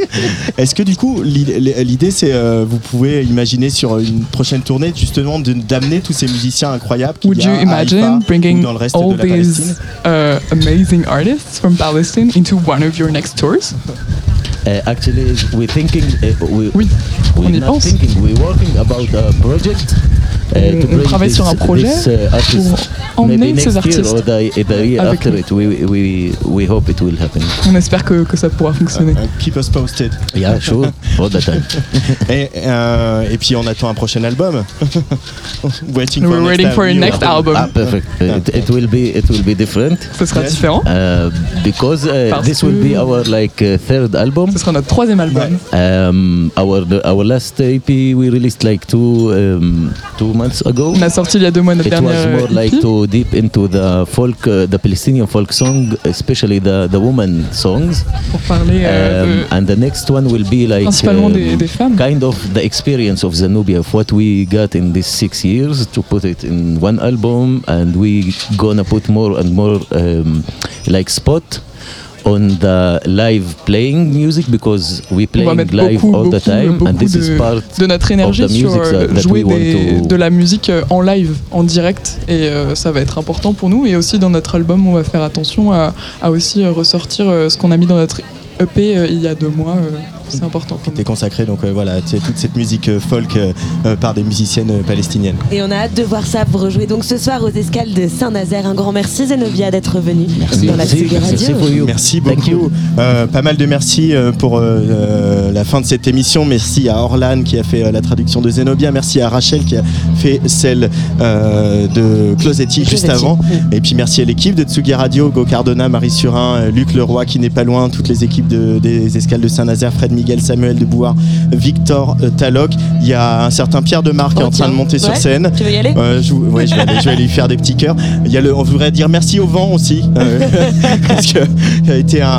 S3: Est-ce que du coup l'idée c'est euh, vous pouvez imaginer sur une prochaine tournée justement de- d'amener tous ces musiciens incroyables
S18: Would
S3: y a
S18: you
S3: Haïfa
S18: imagine bringing
S3: dans le reste
S18: all
S3: de la
S18: these uh, amazing artists from Palestine into one of your next tours?
S17: Uh, actually, we're thinking. Uh, we,
S18: oui.
S17: we're not thinking. We're working about a project
S18: on
S17: bring
S18: travaille sur un projet
S17: uh, artist
S18: pour emmener ces artistes
S17: year
S18: avec. On espère que, que ça pourra fonctionner.
S3: Keep us posted.
S17: Yeah, sure, all the time.
S3: et, euh, et puis on attend un prochain album. waiting
S18: We're waiting for a next album.
S17: Ah, perfect. It, it will be it will be different.
S18: Ce sera différent.
S17: Uh, because uh,
S18: Parce
S17: this will be
S18: que-
S17: our like uh, third album.
S18: Ce sera notre troisième album.
S17: Um, our the, our last EP we released like two um, two months ago.
S18: On a sorti il y a deux mois notre
S17: It was
S18: dernière
S17: more like
S18: EP.
S17: to deep into the folk, uh, the Palestinian folk song, especially the the woman songs.
S18: pour parler euh,
S17: Um,
S18: de-
S17: and the next one will be like
S18: Principalement
S17: um,
S18: des- des femmes.
S17: kind of the experience of Zanubia of what we got in these six years to put it in one album and we gonna put more and more um, like spot on the live playing music because we playing live
S18: beaucoup,
S17: all the time and this is
S18: de,
S17: part
S18: de notre énergie
S17: of the
S18: sur
S17: music
S18: euh,
S17: that, that
S18: jouer des-
S17: to
S18: de la musique euh, en live, en direct, et euh, ça va être important pour nous. Et aussi dans notre album, on va faire attention à, à aussi euh, ressortir euh, ce qu'on a mis dans notre EP euh, il y a deux mois. C'est important. nous.
S3: T'es consacré donc euh, voilà, toute cette musique euh, folk euh, par des musiciennes palestiniennes.
S4: Et on a hâte de voir ça pour rejouer donc ce soir aux escales de Saint-Nazaire. Un grand merci Zenobia d'être venue dans la Tsugi Radio.
S3: Merci beaucoup. Euh, pas mal de merci euh, pour la fin de cette émission. Merci à Orlan qui a fait euh, la traduction de Zenobia. Merci à Rachel qui a fait celle euh, de Closetti juste
S4: Closetti.
S3: avant. Et puis merci à l'équipe de Tsugi Radio, Go Cardona, Marie Surin, Luc Leroy qui n'est pas loin, toutes les équipes de- des escales de Saint-Nazaire, Fred Miguel, Samuel de Bouard, Victor euh, Taloc. Il y a un certain Pierre de Marc qui est
S4: Oh,
S3: en train de monter sur scène.
S4: Tu veux y aller
S3: Euh, je, ouais, je vais aller, je vais aller lui faire des petits cœurs. Il y a le, on voudrait dire merci au vent aussi, euh, parce qu'il a été un,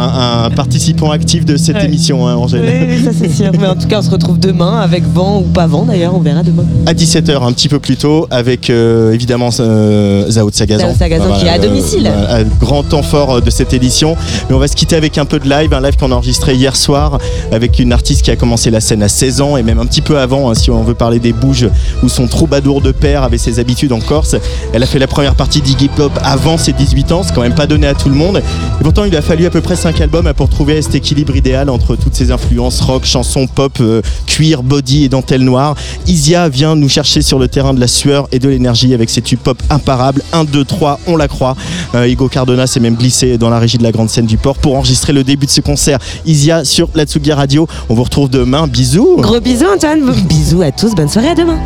S3: un participant actif de cette
S4: Ouais.
S3: émission, hein, Angèle.
S4: Oui, oui, ça c'est sûr. Mais en tout cas, on se retrouve demain avec vent ou pas vent d'ailleurs, on verra demain.
S3: À 17h, un petit peu plus tôt, avec euh, évidemment euh, Zao de Sagazan.
S4: Zao de Sagazan qui est à domicile.
S3: un grand temps fort euh, de cette édition. Mais on va se quitter avec un peu de live, un live qu'on a enregistré hier soir avec une artiste qui a commencé la scène à 16 ans et même un petit peu avant, hein, si on veut parler des Bouges, où son troubadour de père avait ses habitudes en Corse. Elle a fait la première partie d'Iggy Pop avant ses 18 ans, c'est quand même pas donné à tout le monde. Et pourtant, il a fallu à peu près 5 albums pour trouver cet équilibre idéal entre toutes ces influences rock, chansons, pop, euh, cuir, body et dentelle noire. Isia vient nous chercher sur le terrain de la sueur et de l'énergie avec ses tubes pop imparables. 1, 2, 3, on la croit. Euh, Hugo Cardona s'est même glissé dans la régie de la grande scène du port pour enregistrer le début de ce concert. Isia sur la Tsugi Radio. On vous retrouve demain. Bisous.
S4: Gros bisous Antoine, bisous à tous, bonne soirée à demain.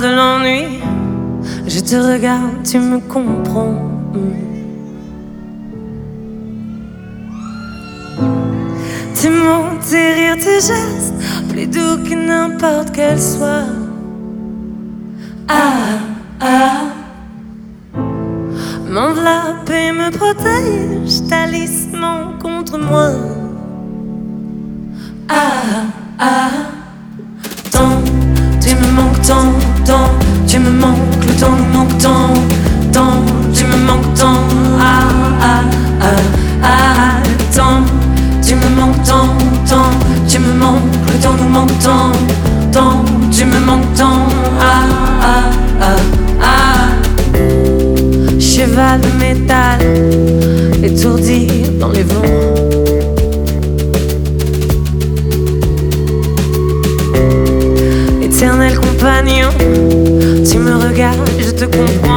S14: De l'ennui, je te regarde, tu me comprends. Tes mots, tes rires, tes gestes, plus doux que n'importe quel soir. Ah, ah. M'enveloppe et me protège, talisman contre moi. Ah, ah. Me manques, le temps nous manque tant, tant, tu me manques tant. Ah, ah, ah, ah, tant, tu me manques tant, tant, tu me manques, le temps nous manque tant, tant, tu me manques tant. Ah, ah, ah, ah. Cheval de métal, étourdi dans les vents. Mm-hmm.